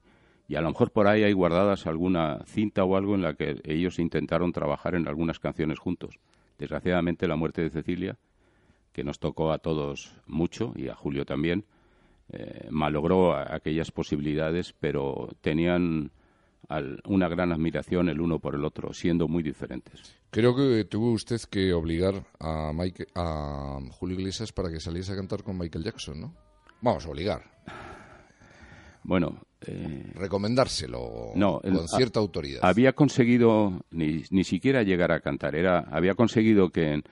y a lo mejor por ahí hay guardadas alguna cinta o algo en la que ellos intentaron trabajar en algunas canciones juntos. Desgraciadamente la muerte de Cecilia que nos tocó a todos mucho y a Julio también, eh, malogró aquellas posibilidades, pero tenían una gran admiración el uno por el otro, siendo muy diferentes. Creo que tuvo usted que obligar a, a Julio Iglesias para que saliese a cantar con Michael Jackson, ¿no? Vamos, a obligar. Bueno. Eh, Recomendárselo con cierta autoridad. Había conseguido ni, ni siquiera llegar a cantar. Era, había conseguido que en,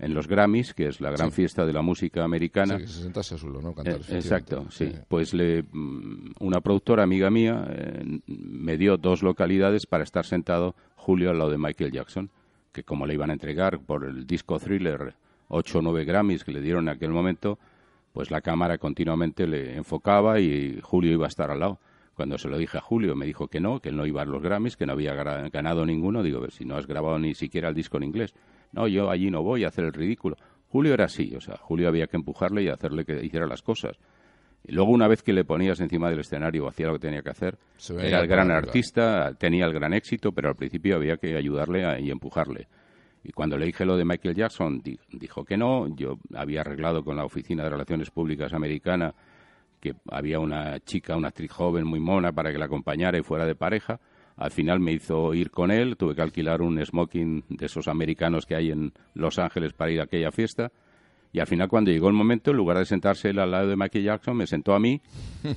en los Grammys, que es la gran fiesta de la música americana. Sí, que se sentase a suelo, ¿no? Cantar, eh, exacto, sí. Pues le, mm, una productora amiga mía eh, me dio dos localidades para estar sentado Julio al lado de Michael Jackson, que como le iban a entregar por el disco thriller ocho o nueve Grammys que le dieron en aquel momento, pues la cámara continuamente le enfocaba y Julio iba a estar al lado. Cuando se lo dije a Julio, me dijo que no, que él no iba a los Grammys, que no había ganado ninguno. Digo, ver, si no has grabado ni siquiera el disco en inglés. No, yo allí no voy a hacer el ridículo. Julio era así, o sea, Julio había que empujarle y hacerle que hiciera las cosas. Y luego una vez que le ponías encima del escenario o hacía lo que tenía que hacer, era el gran artista, tenía el gran éxito, pero al principio había que ayudarle y empujarle. Y cuando le dije lo de Michael Jackson, dijo que no. Yo había arreglado con la Oficina de Relaciones Públicas americana que había una chica, una actriz joven muy mona para que la acompañara y fuera de pareja. Al final me hizo ir con él, tuve que alquilar un smoking de esos americanos que hay en Los Ángeles para ir a aquella fiesta. Y al final, cuando llegó el momento, en lugar de sentarse él al lado de Michael Jackson, me sentó a mí,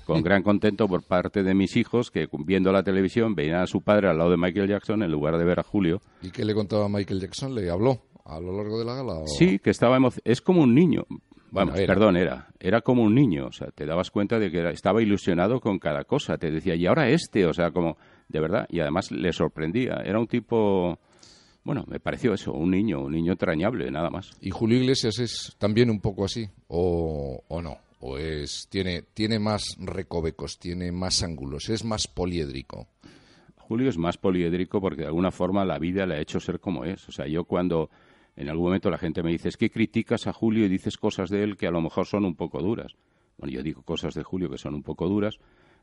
con gran contento por parte de mis hijos, que viendo la televisión veían a su padre al lado de Michael Jackson en lugar de ver a Julio. ¿Y qué le contaba Michael Jackson? ¿Le habló a lo largo de la gala? Sí, que estaba Es como un niño. Vamos, perdón, era. Era como un niño. O sea, te dabas cuenta de que estaba ilusionado con cada cosa. Te decía, y ahora este. O sea, como de verdad, y además le sorprendía. Era un tipo, bueno, me pareció eso, un niño, un niño entrañable, nada más. ¿Y Julio Iglesias es también un poco así, o, o no? ¿O es, tiene, tiene más recovecos, tiene más ángulos, es más poliédrico? Julio es más poliédrico porque de alguna forma la vida le ha hecho ser como es. O sea, yo cuando en algún momento la gente me dice, es que criticas a Julio y dices cosas de él que a lo mejor son un poco duras. Bueno, yo digo cosas de Julio que son un poco duras,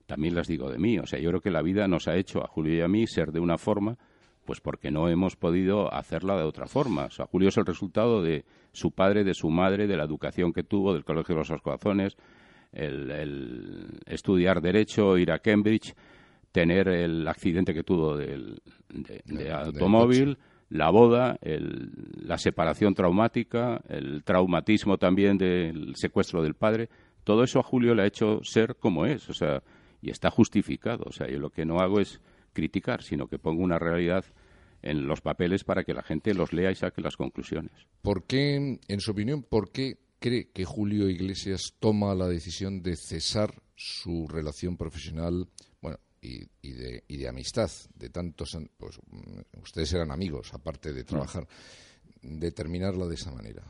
también las digo de mí. O sea, yo creo que la vida nos ha hecho a Julio y a mí ser de una forma, pues porque no hemos podido hacerla de otra forma. O sea, Julio es el resultado de su padre, de su madre, de la educación que tuvo, del Colegio de los Corazones, el, estudiar Derecho, ir a Cambridge, tener el accidente que tuvo del, de, automóvil, la boda, la separación traumática, el traumatismo también del secuestro del padre. Todo eso a Julio le ha hecho ser como es. O sea, y está justificado. O sea, yo lo que no hago es criticar, sino que pongo una realidad en los papeles para que la gente los lea y saque las conclusiones. ¿Por qué, en su opinión, por qué cree que Julio Iglesias toma la decisión de cesar su relación profesional, bueno, y, de, y de, amistad de tantos, pues ustedes eran amigos, aparte de trabajar, de terminarla de esa manera?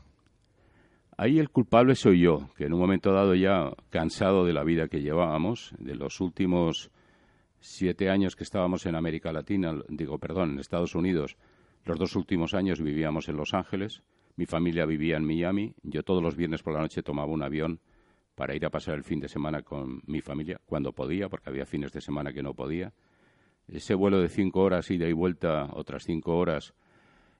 Ahí el culpable soy yo, que en un momento dado ya cansado de la vida que llevábamos, de los últimos siete años que estábamos en América Latina, digo, perdón, en Estados Unidos, los dos últimos años vivíamos en Los Ángeles, mi familia vivía en Miami, yo todos los viernes por la noche tomaba un avión para ir a pasar el fin de semana con mi familia, cuando podía, porque había fines de semana que no podía. Ese vuelo de cinco horas, ida y vuelta, otras cinco horas,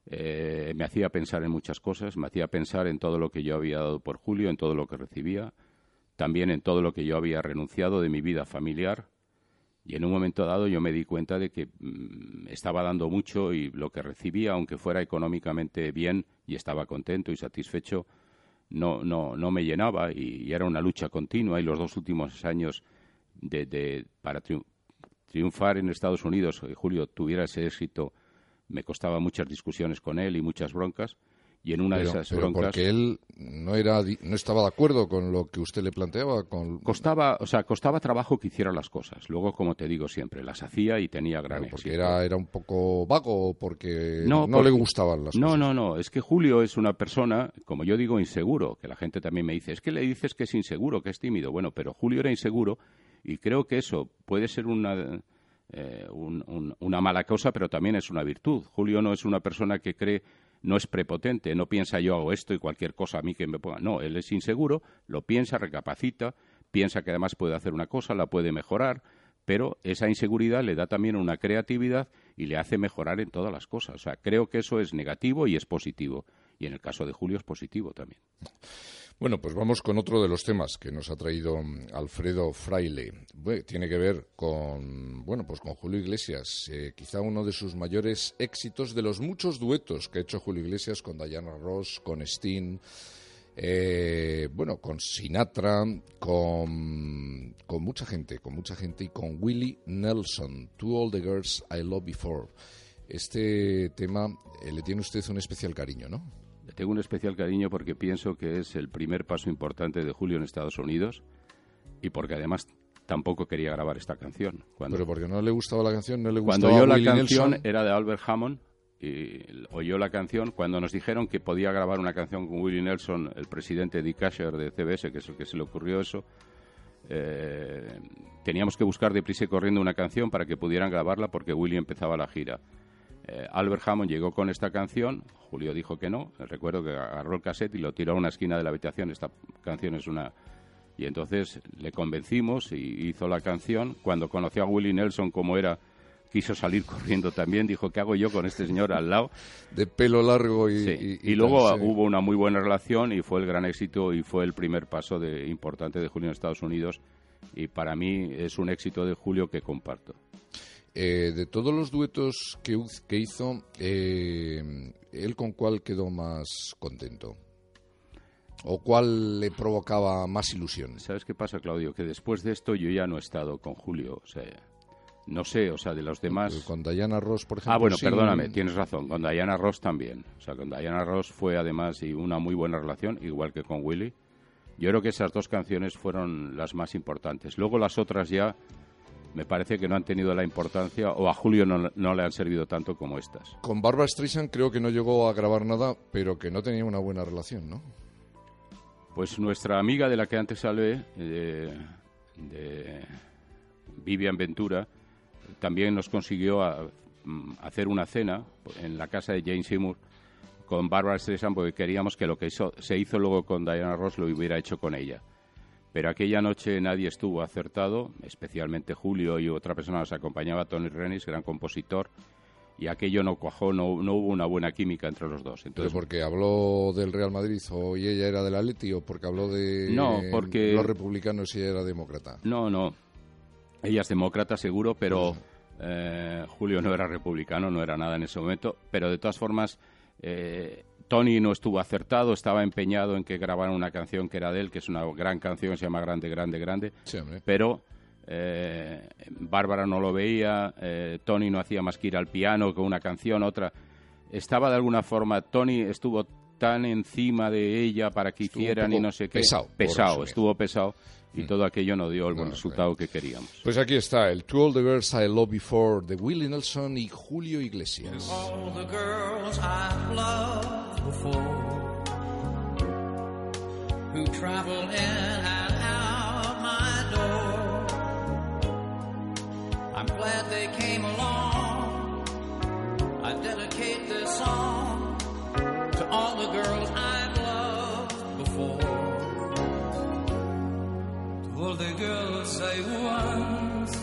eh, me hacía pensar en muchas cosas, me hacía pensar en todo lo que yo había dado por Julio, en todo lo que recibía, también en todo lo que yo había renunciado de mi vida familiar. Y en un momento dado yo me di cuenta de que mm, estaba dando mucho y lo que recibía, aunque fuera económicamente bien y estaba contento y satisfecho, no, no, no me llenaba y, era una lucha continua. Y los dos últimos años de, para triunfar en Estados Unidos, que Julio tuviera ese éxito me costaba muchas discusiones con él y muchas broncas. Y en una de esas broncas. Porque él no, era, no estaba de acuerdo con lo que usted le planteaba. Con... Costaba, o sea, costaba trabajo que hiciera las cosas. Luego, como te digo siempre, las hacía y tenía gran Porque era, era un poco vago o porque no, le gustaban las no, cosas. No, no, no. Es que Julio es una persona, como yo digo, inseguro. Que la gente también me dice, es que le dices que es inseguro, que es tímido. Bueno, pero Julio era inseguro y creo que eso puede ser una eh, una mala cosa, pero también es una virtud. Julio no es una persona que cree, no es prepotente, no piensa yo hago esto y cualquier cosa a mí que me ponga. No, él es inseguro, lo piensa, recapacita, piensa que además puede hacer una cosa, la puede mejorar, pero esa inseguridad le da también una creatividad y le hace mejorar en todas las cosas. O sea, creo que eso es negativo y es positivo. Y en el caso de Julio es positivo también. Bueno, pues vamos con otro de los temas que nos ha traído mm, Alfredo Fraile. tiene que ver con, bueno, pues con Julio Iglesias, eh, quizá uno de sus mayores éxitos de los muchos duetos que ha hecho Julio Iglesias con Diana Ross, con Steen, eh, bueno, con Sinatra, con, con mucha gente, con mucha gente y con Willie Nelson, To All the Girls I Loved Before. Este tema eh, le tiene usted un especial cariño, ¿no? Tengo un especial cariño porque pienso que es el primer paso importante de Julio en Estados Unidos y porque además tampoco quería grabar esta canción. Cuando, ¿Pero porque no le gustaba la canción? ¿No le gustaba Cuando oyó la canción era de Albert Hammond y oyó la canción cuando nos dijeron que podía grabar una canción con Willie Nelson, el presidente Dick Asher de CBS, que es el que se le ocurrió eso. Eh, teníamos que buscar deprisa y corriendo una canción para que pudieran grabarla porque Willie empezaba la gira. Eh, Albert Hammond llegó con esta canción, Julio dijo que no, recuerdo que agarró el cassette y lo tiró a una esquina de la habitación, esta canción es una... Y entonces le convencimos y hizo la canción. Cuando conoció a Willie Nelson como era, quiso salir corriendo también, dijo, ¿qué hago yo con este señor al lado? De pelo largo y... y, luego hubo una muy buena relación y fue el gran éxito y fue el primer paso de, importante de Julio en Estados Unidos y para mí es un éxito de Julio que comparto. Eh, de todos los duetos que, que hizo, eh, ¿él con cuál quedó más contento? ¿O cuál le provocaba más ilusión? ¿Sabes qué pasa, Claudio? Que después de esto yo ya no he estado con Julio. O sea, no sé, o sea, de los demás. Con Diana Ross, por ejemplo. Ah, bueno, perdóname, tienes razón. Con Diana Ross también. O sea, con Diana Ross fue además y una muy buena relación, igual que con Willy. Yo creo que esas dos canciones fueron las más importantes. Luego las otras ya me parece que no han tenido la importancia o a Julio no, le han servido tanto como estas. Con Barbara Streisand creo que no llegó a grabar nada, pero que no tenía una buena relación, ¿no? Pues nuestra amiga de la que antes hablé, de, Vivian Ventura, también nos consiguió mm, hacer una cena en la casa de Jane Seymour con Barbara Streisand porque queríamos que lo que se hizo luego con Diana Ross lo hubiera hecho con ella pero aquella noche nadie estuvo acertado, especialmente Julio y otra persona nos acompañaba, Tony Renis, gran compositor, y aquello no cuajó, no, hubo una buena química entre los dos. Entonces, ¿Pero porque habló del Real Madrid o y ella era del Atleti o porque habló de no, porque... los republicanos y ella era demócrata? No, no. Ella es demócrata seguro, pero eh, Julio no era republicano, no era nada en ese momento, pero de todas formas... Eh, Tony no estuvo acertado, estaba empeñado en que grabaran una canción que era de él, que es una gran canción, se llama Grande, Grande, Grande. pero eh, Bárbara no lo veía, eh, Tony no hacía más que ir al piano con una canción, otra. Estaba de alguna forma, Tony estuvo tan encima de ella para que hicieran y no sé qué. Pesado. Pesado, estuvo pesado y mm. todo aquello no dio el buen resultado que queríamos. Pues aquí está, el To All the Girls I Loved Before de Willie Nelson y Julio Iglesias. all the girls I loved before who travel in and out my door I'm glad they came along I dedicate this song to all the girls I've I once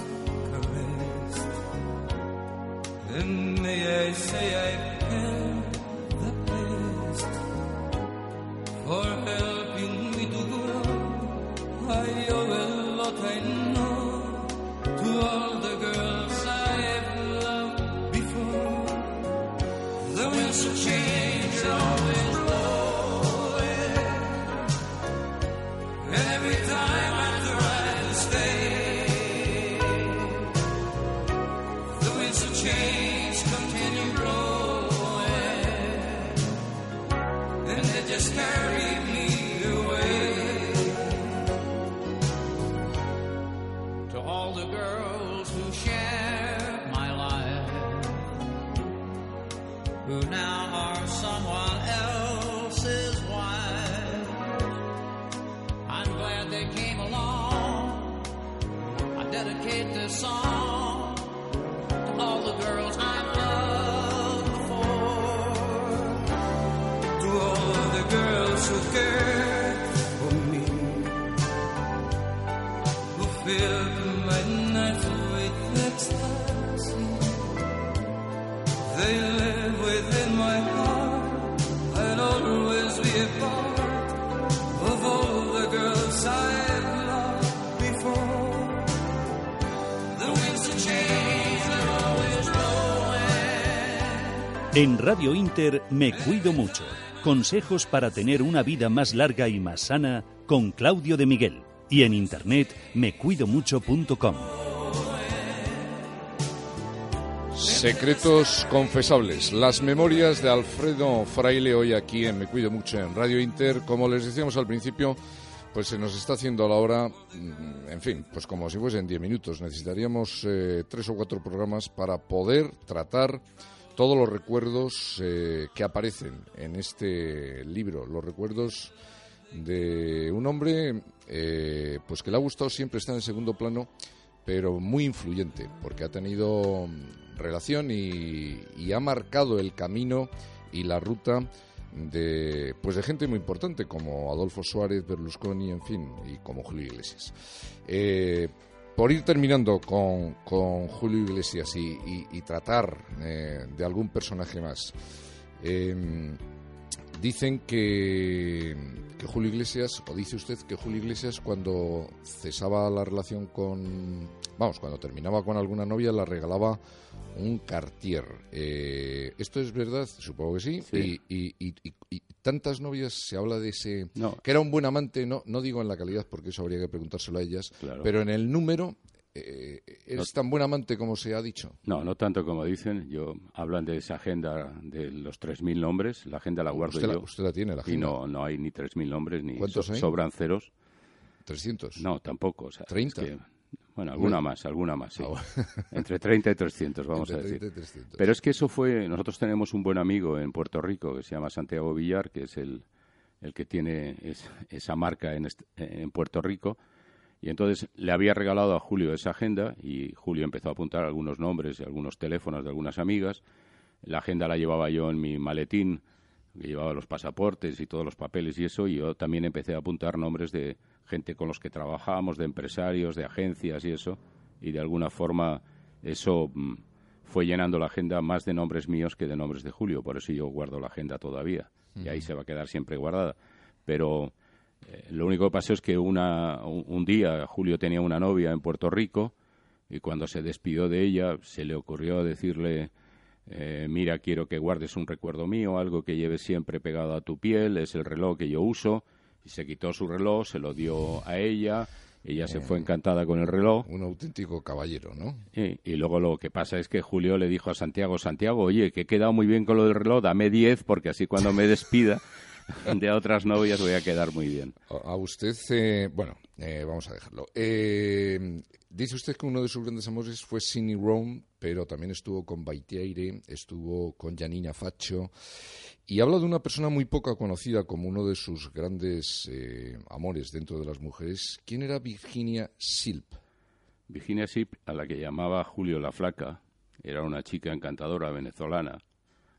caressed. And may I say I Radio Inter me cuido mucho. Consejos para tener una vida más larga y más sana con Claudio de Miguel. Y en internet mecuidomucho.com. Secretos confesables. Las memorias de Alfredo Fraile hoy aquí en Me Cuido Mucho en Radio Inter. Como les decíamos al principio, pues se nos está haciendo la hora, mm, en fin, pues como si fuesen 10 minutos. Necesitaríamos eh, tres o cuatro programas para poder tratar todos los recuerdos eh, que aparecen en este libro, los recuerdos de un hombre eh, pues que le ha gustado siempre estar en segundo plano, pero muy influyente, porque ha tenido mm, relación y, ha marcado el camino y la ruta de pues de gente muy importante como Adolfo Suárez, Berlusconi, en fin, y como Julio Iglesias. Eh, por ir terminando con, Julio Iglesias y, tratar eh, de algún personaje más, em, dicen que, que, Julio Iglesias, o dice usted que Julio Iglesias cuando cesaba la relación con, vamos, cuando terminaba con alguna novia, la regalaba un Cartier. Eh, ¿Esto es verdad? Supongo que sí. Y, tantas novias se habla de ese... Que era un buen amante, no, no digo en la calidad, porque eso habría que preguntárselo a ellas, pero en el número... Eh, ¿Es tan buen amante como se ha dicho? No, no tanto como dicen. Yo hablan de esa agenda de los 3.000 nombres. La agenda la guardo yo. usted la tiene, la agenda. Y no, no hay ni 3.000 nombres, ni ¿Cuántos sobran ceros. ¿300? No, tampoco. O ¿30? Bueno, alguna más, alguna más, sí. Ah, Entre 30 y 300, vamos a decir. Pero es que eso fue, nosotros tenemos un buen amigo en Puerto Rico que se llama Santiago Villar, que es el, el que tiene esa marca en, en Puerto Rico. Y entonces le había regalado a Julio esa agenda y Julio empezó a apuntar algunos nombres y algunos teléfonos de algunas amigas. La agenda la llevaba yo en mi maletín, que llevaba los pasaportes y todos los papeles y eso, y yo también empecé a apuntar nombres de gente con los que trabajábamos, de empresarios, de agencias y eso, y de alguna forma eso mm, fue llenando la agenda más de nombres míos que de nombres de Julio, por eso yo guardo la agenda todavía, y ahí se va a quedar siempre guardada. Pero eh, lo único que pasó es que una, un, día Julio tenía una novia en Puerto Rico, y cuando se despidió de ella se le ocurrió decirle, eh, mira, quiero que guardes un recuerdo mío, algo que lleves siempre pegado a tu piel, es el reloj que yo uso, y se quitó su reloj, se lo dio a ella, ella se fue encantada con el reloj. Un auténtico caballero, ¿no? y luego lo que pasa es que Julio le dijo a Santiago, Santiago, oye, que he quedado muy bien con lo del reloj, dame 10 porque así cuando me despida de otras novias voy a quedar muy bien. A usted, eh, bueno, eh, vamos a dejarlo. Eh, dice usted que uno de sus grandes amores fue Sidney Rome, pero también estuvo con Baitiaire, estuvo con Janina Faccio y habla de una persona muy poca conocida como uno de sus grandes eh, amores dentro de las mujeres. ¿Quién era Virginia Silp? Virginia Silp, a la que llamaba Julio la Flaca, era una chica encantadora venezolana,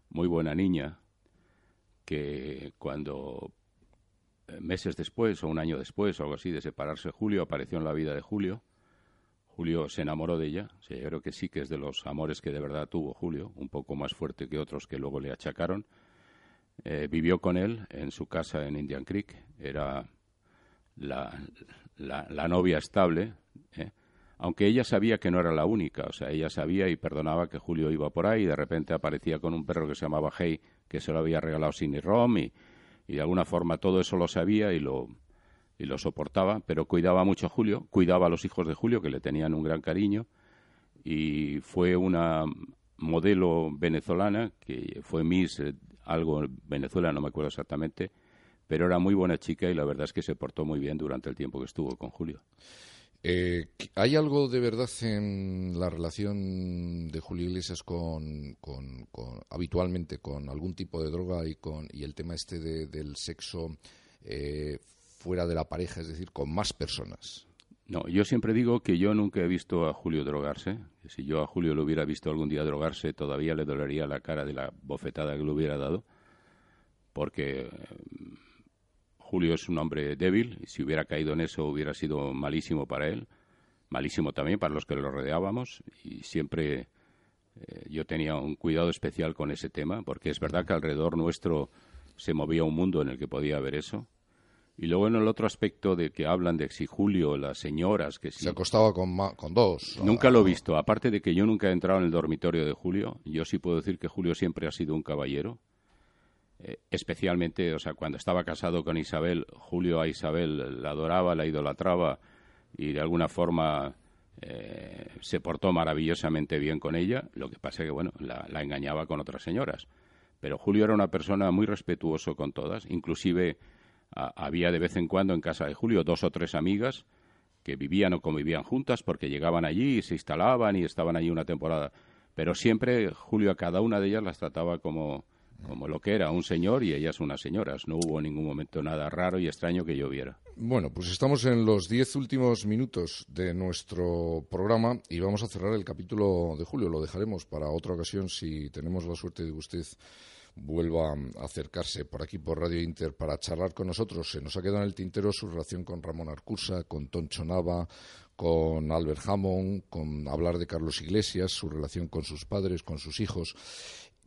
muy buena niña, que cuando meses después o un año después o algo así de separarse Julio apareció en la vida de Julio. Julio se enamoró de ella. yo creo que sí que es de los amores que de verdad tuvo Julio, un poco más fuerte que otros que luego le achacaron eh, vivió con él en su casa en Indian Creek. Era la, la, novia estable, ¿eh? aunque ella sabía que no era la única. O sea, ella sabía y perdonaba que Julio iba por ahí y de repente aparecía con un perro que se llamaba Hey, que se lo había regalado Sidney Rom y, y de alguna forma todo eso lo sabía y lo, y lo soportaba, pero cuidaba mucho a Julio, cuidaba a los hijos de Julio, que le tenían un gran cariño, y fue una modelo venezolana que fue Miss eh, algo en Venezuela, no me acuerdo exactamente, pero era muy buena chica y la verdad es que se portó muy bien durante el tiempo que estuvo con Julio. Eh, ¿Hay algo de verdad en la relación de Julio Iglesias con, habitualmente con algún tipo de droga y con y el tema este del sexo eh, fuera de la pareja, es decir, con más personas? No, yo siempre digo que yo nunca he visto a Julio drogarse. si yo a Julio lo hubiera visto algún día drogarse, todavía le dolería la cara de la bofetada que le hubiera dado, porque Julio es un hombre débil y si hubiera caído en eso hubiera sido malísimo para él, malísimo también para los que lo rodeábamos y siempre eh, yo tenía un cuidado especial con ese tema, porque es verdad que alrededor nuestro se movía un mundo en el que podía haber eso Y luego en el otro aspecto de que hablan de si Julio, las señoras, que si... Se acostaba con, con dos. Nunca lo he visto. Aparte de que yo nunca he entrado en el dormitorio de Julio, yo sí puedo decir que Julio siempre ha sido un caballero. Eh, especialmente, o sea, cuando estaba casado con Isabel, Julio a Isabel la adoraba, la idolatraba y de alguna forma eh, se portó maravillosamente bien con ella. Lo que pasa es que, bueno, la, engañaba con otras señoras. Pero Julio era una persona muy respetuoso con todas, inclusive había de vez en cuando en casa de Julio dos o tres amigas que vivían o convivían juntas porque llegaban allí y se instalaban y estaban allí una temporada. Pero siempre Julio a cada una de ellas las trataba como, como lo que era, un señor y ellas unas señoras. No hubo en ningún momento nada raro y extraño que yo viera. Bueno, pues estamos en los diez últimos minutos de nuestro programa y vamos a cerrar el capítulo de Julio. Lo dejaremos para otra ocasión si tenemos la suerte de que usted vuelva a acercarse por aquí por Radio Inter para charlar con nosotros. Se nos ha quedado en el tintero su relación con Ramón Arcursa, con Toncho Nava, con Albert Hammond, con hablar de Carlos Iglesias, su relación con sus padres, con sus hijos.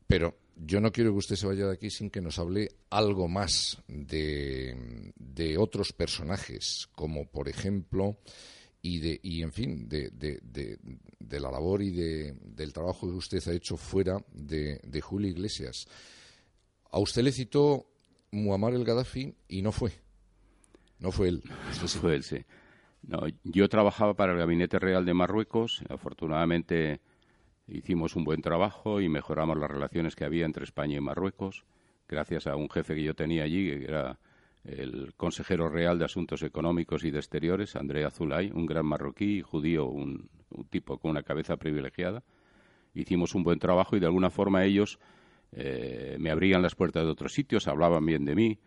Pero yo no quiero que usted se vaya de aquí sin que nos hable algo más de, de otros personajes, como por ejemplo y, de, y en fin, de, de, de la labor y del trabajo que usted ha hecho fuera de, Julio Iglesias. A usted le citó Muammar el Gaddafi y no fue. No fue él. Usted Fue él, sí. No, yo trabajaba para el Gabinete Real de Marruecos. Afortunadamente hicimos un buen trabajo y mejoramos las relaciones que había entre España y Marruecos, gracias a un jefe que yo tenía allí, que era el consejero real de Asuntos Económicos y de Exteriores, Andrea Zulay, un gran marroquí, judío, un, tipo con una cabeza privilegiada. Hicimos un buen trabajo y de alguna forma ellos eh, me abrían las puertas de otros sitios, hablaban bien de mí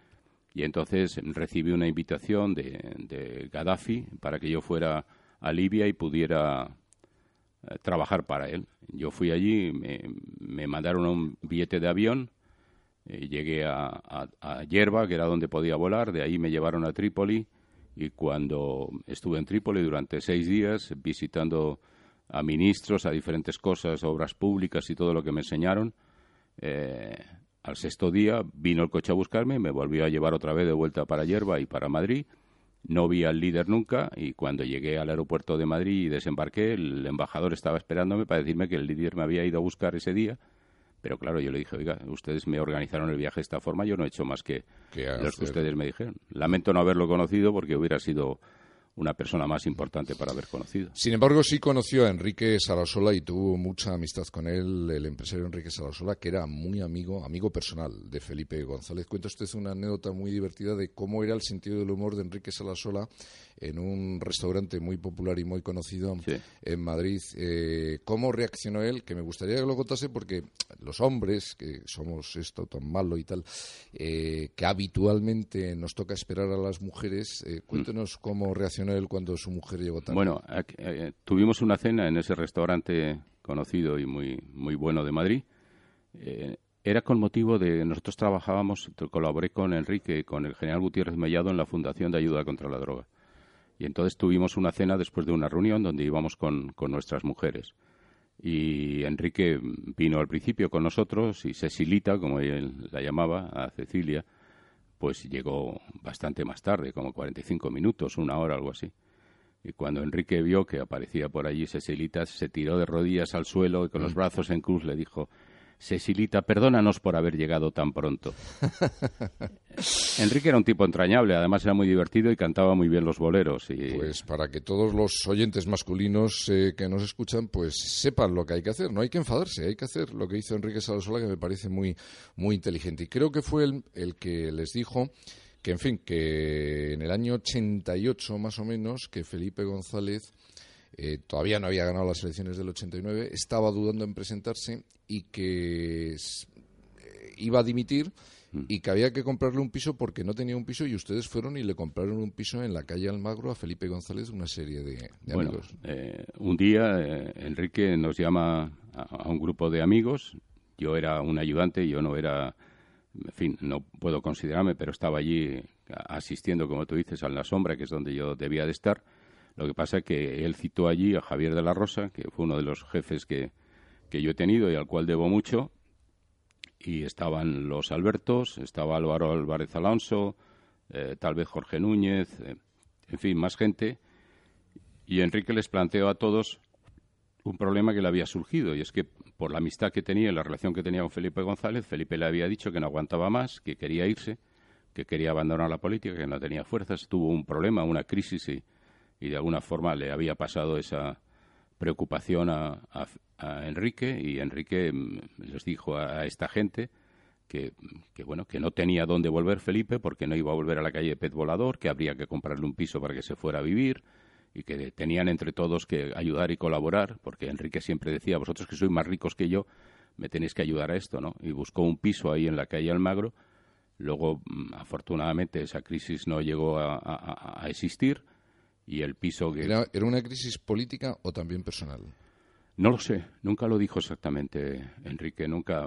y entonces recibí una invitación de, Gaddafi para que yo fuera a Libia y pudiera trabajar para él. Yo fui allí, me, mandaron un billete de avión, eh, llegué a, Yerba, que era donde podía volar, de ahí me llevaron a Trípoli y cuando estuve en Trípoli durante seis días visitando a ministros, a diferentes cosas, obras públicas y todo lo que me enseñaron, eh, al sexto día vino el coche a buscarme, me volvió a llevar otra vez de vuelta para Yerba y para Madrid. No vi al líder nunca y cuando llegué al aeropuerto de Madrid y desembarqué, el embajador estaba esperándome para decirme que el líder me había ido a buscar ese día. Pero claro, yo le dije, oiga, ustedes me organizaron el viaje de esta forma, yo no he hecho más que los que ustedes me dijeron. Lamento no haberlo conocido porque hubiera sido una persona más importante para haber conocido. Sin embargo, sí conoció a Enrique Sarasola y tuvo mucha amistad con él, el empresario Enrique Sarasola, que era muy amigo, amigo personal de Felipe González. Cuenta usted una anécdota muy divertida de cómo era el sentido del humor de Enrique Sarasola en un restaurante muy popular y muy conocido en Madrid. Eh, ¿Cómo reaccionó él? Que me gustaría que lo contase porque los hombres, que somos esto tan malo y tal, eh, que habitualmente nos toca esperar a las mujeres, eh, cuéntenos cómo reaccionó él cuando su mujer llegó tarde. Bueno, tuvimos una cena en ese restaurante conocido y muy, muy bueno de Madrid. era con motivo de nosotros trabajábamos, colaboré con Enrique, con el general Gutiérrez Mellado en la Fundación de Ayuda contra la Droga. Y entonces tuvimos una cena después de una reunión donde íbamos con, nuestras mujeres. Y Enrique vino al principio con nosotros y Cecilita, como él la llamaba, a Cecilia, pues llegó bastante más tarde, como 45 minutos, una hora, algo así. Y cuando Enrique vio que aparecía por allí Cecilita, se tiró de rodillas al suelo y con los mm. brazos en cruz le dijo, Cecilita, perdónanos por haber llegado tan pronto. Enrique era un tipo entrañable, además era muy divertido y cantaba muy bien los boleros. Y... Pues para que todos los oyentes masculinos eh, que nos escuchan, pues sepan lo que hay que hacer. No hay que enfadarse, hay que hacer lo que hizo Enrique Salasola, que me parece muy, muy inteligente. Y creo que fue el, el que les dijo que, en fin, que en el año 88 más o menos, que Felipe González eh, todavía no había ganado las elecciones del 89, estaba dudando en presentarse y que eh, iba a dimitir mm. y que había que comprarle un piso porque no tenía un piso y ustedes fueron y le compraron un piso en la calle Almagro a Felipe González, una serie de, bueno, amigos. Eh, un día Enrique nos llama a, un grupo de amigos, yo era un ayudante, yo no era, en fin, no puedo considerarme, pero estaba allí asistiendo, como tú dices, a la sombra, que es donde yo debía de estar lo que pasa es que él citó allí a Javier de la Rosa, que fue uno de los jefes que, que yo he tenido y al cual debo mucho, y estaban los Albertos, estaba Álvaro Álvarez Alonso, eh, tal vez Jorge Núñez, eh, en fin, más gente. Y Enrique les planteó a todos un problema que le había surgido, y es que por la amistad que tenía y la relación que tenía con Felipe González, Felipe le había dicho que no aguantaba más, que quería irse, que quería abandonar la política, que no tenía fuerzas, tuvo un problema, una crisis y de alguna forma le había pasado esa preocupación a, Enrique y Enrique mm, les dijo a, esta gente que, bueno que no tenía dónde volver Felipe porque no iba a volver a la calle Pet Volador, que habría que comprarle un piso para que se fuera a vivir y que tenían entre todos que ayudar y colaborar, porque Enrique siempre decía, vosotros que sois más ricos que yo, me tenéis que ayudar a esto, ¿no? Y buscó un piso ahí en la calle Almagro. Luego, mm, afortunadamente, esa crisis no llegó a existir y el piso que... ¿Era, una crisis política o también personal? No lo sé, nunca lo dijo exactamente Enrique, nunca...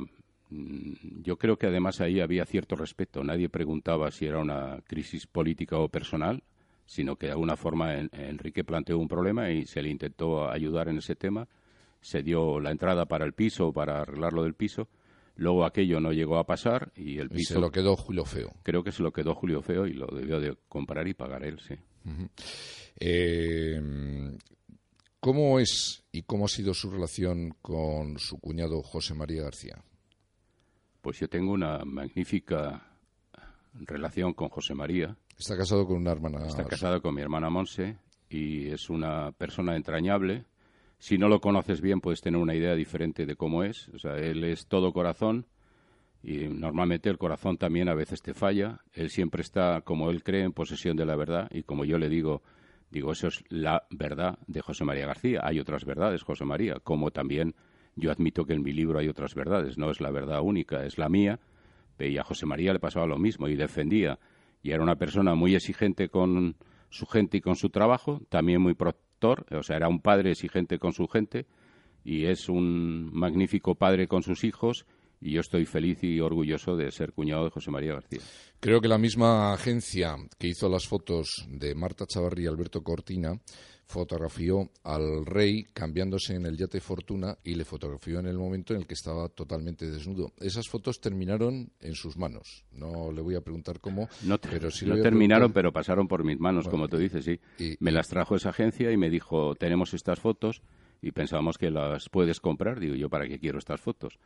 Mm, yo creo que además ahí había cierto respeto. Nadie preguntaba si era una crisis política o personal, sino que de alguna forma Enrique planteó un problema y se le intentó ayudar en ese tema. Se dio la entrada para el piso, para arreglar lo del piso. Luego aquello no llegó a pasar y el piso... se lo quedó Julio Feo. Creo que se lo quedó Julio Feo y lo debió de comprar y pagar él, sí. Eh, ¿Cómo es y cómo ha sido su relación con su cuñado José María García? Pues yo tengo una magnífica relación con José María. Está casado con una hermana. Está casado con mi hermana Monse y es una persona entrañable. Si no lo conoces bien, puedes tener una idea diferente de cómo es. O sea, él es todo corazón y normalmente el corazón también a veces te falla. Él siempre está, como él cree, en posesión de la verdad y como yo le digo, digo, eso es la verdad de José María García. Hay otras verdades, José María, como también yo admito que en mi libro hay otras verdades, no es la verdad única, es la mía. Y a José María le pasaba lo mismo y defendía. Y era una persona muy exigente con su gente y con su trabajo, también muy protector, o sea, era un padre exigente con su gente y es un magnífico padre con sus hijos y yo estoy feliz y orgulloso de ser cuñado de José María García. Creo que la misma agencia que hizo las fotos de Marta Chavarri y Alberto Cortina fotografió al rey cambiándose en el yate Fortuna y le fotografió en el momento en el que estaba totalmente desnudo. Esas fotos terminaron en sus manos. No le voy a preguntar cómo, no pero sí no terminaron, pero pasaron por mis manos, como tú dices, sí. me las trajo esa agencia y me dijo, tenemos estas fotos y pensábamos que las puedes comprar. Digo, ¿yo para qué quiero estas fotos?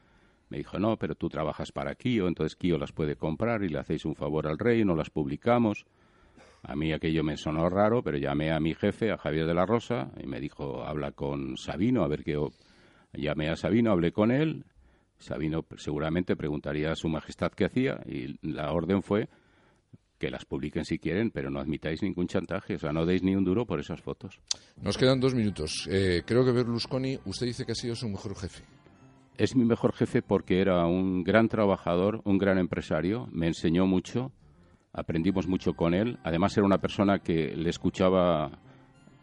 Me dijo, no, pero tú trabajas para Kio, entonces Kio las puede comprar y le hacéis un favor al rey, no las publicamos. A mí aquello me sonó raro, pero llamé a mi jefe, a Javier de la Rosa, y me dijo, habla con Sabino, a ver qué... Llamé a Sabino, hablé con él. Sabino seguramente preguntaría a su majestad qué hacía y la orden fue que las publiquen si quieren, pero no admitáis ningún chantaje, o sea, no deis ni un duro por esas fotos. Nos quedan dos minutos. Eh, creo que Berlusconi, usted dice que ha sido su mejor jefe es mi mejor jefe porque era un gran trabajador, un gran empresario, me enseñó mucho, aprendimos mucho con él. Además era una persona que le escuchaba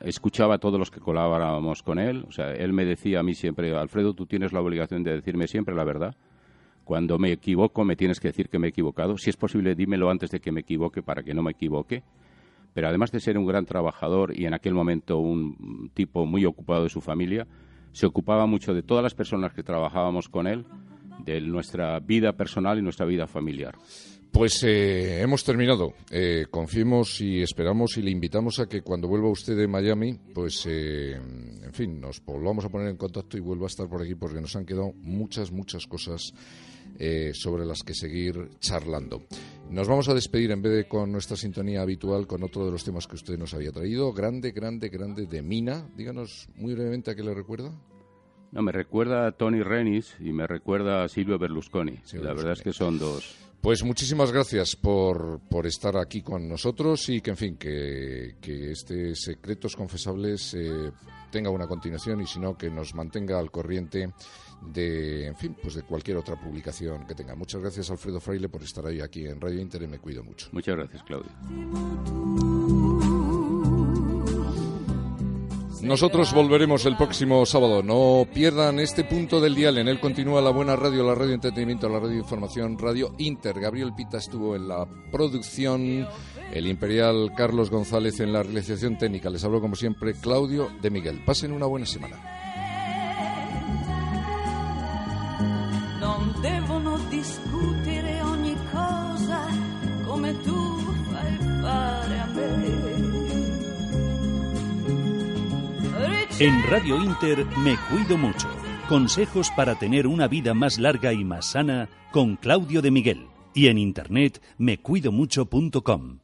escuchaba a todos los que colaborábamos con él. O sea, él me decía a mí siempre, Alfredo, tú tienes la obligación de decirme siempre la verdad. Cuando me equivoco, me tienes que decir que me he equivocado. Si es posible, dímelo antes de que me equivoque para que no me equivoque. Pero además de ser un gran trabajador y en aquel momento un tipo muy ocupado de su familia, se ocupaba mucho de todas las personas que trabajábamos con él, de nuestra vida personal y nuestra vida familiar. Pues eh, hemos terminado. Eh, confiemos y esperamos y le invitamos a que cuando vuelva usted de Miami, pues, eh, en fin, nos volvamos a poner en contacto y vuelva a estar por aquí porque nos han quedado muchas, muchas cosas sobre las que seguir charlando. Nos vamos a despedir en vez de con nuestra sintonía habitual con otro de los temas que usted nos había traído. Grande, grande, grande de Mina. Díganos muy brevemente a qué le recuerda. No, me recuerda a Tony Renis y me recuerda a Silvio Berlusconi. La verdad es que son dos. Pues muchísimas gracias por, por, estar aquí con nosotros y que, en fin, que, que este Secretos Confesables eh, tenga una continuación y si no, que nos mantenga al corriente de, en fin, pues de cualquier otra publicación que tenga. Muchas gracias, Alfredo Fraile, por estar hoy aquí en Radio Inter y me cuido mucho. Muchas gracias, Claudio. Nosotros volveremos el próximo sábado. No pierdan este punto del dial. En él continúa la buena radio, la radio entretenimiento, la radio información, Radio Inter. Gabriel Pita estuvo en la producción, el imperial Carlos González en la realización técnica. Les hablo como siempre Claudio de Miguel. Pasen una buena semana. En Radio Inter me cuido mucho. Consejos para tener una vida más larga y más sana con Claudio de Miguel y en internet mecuidomucho.com.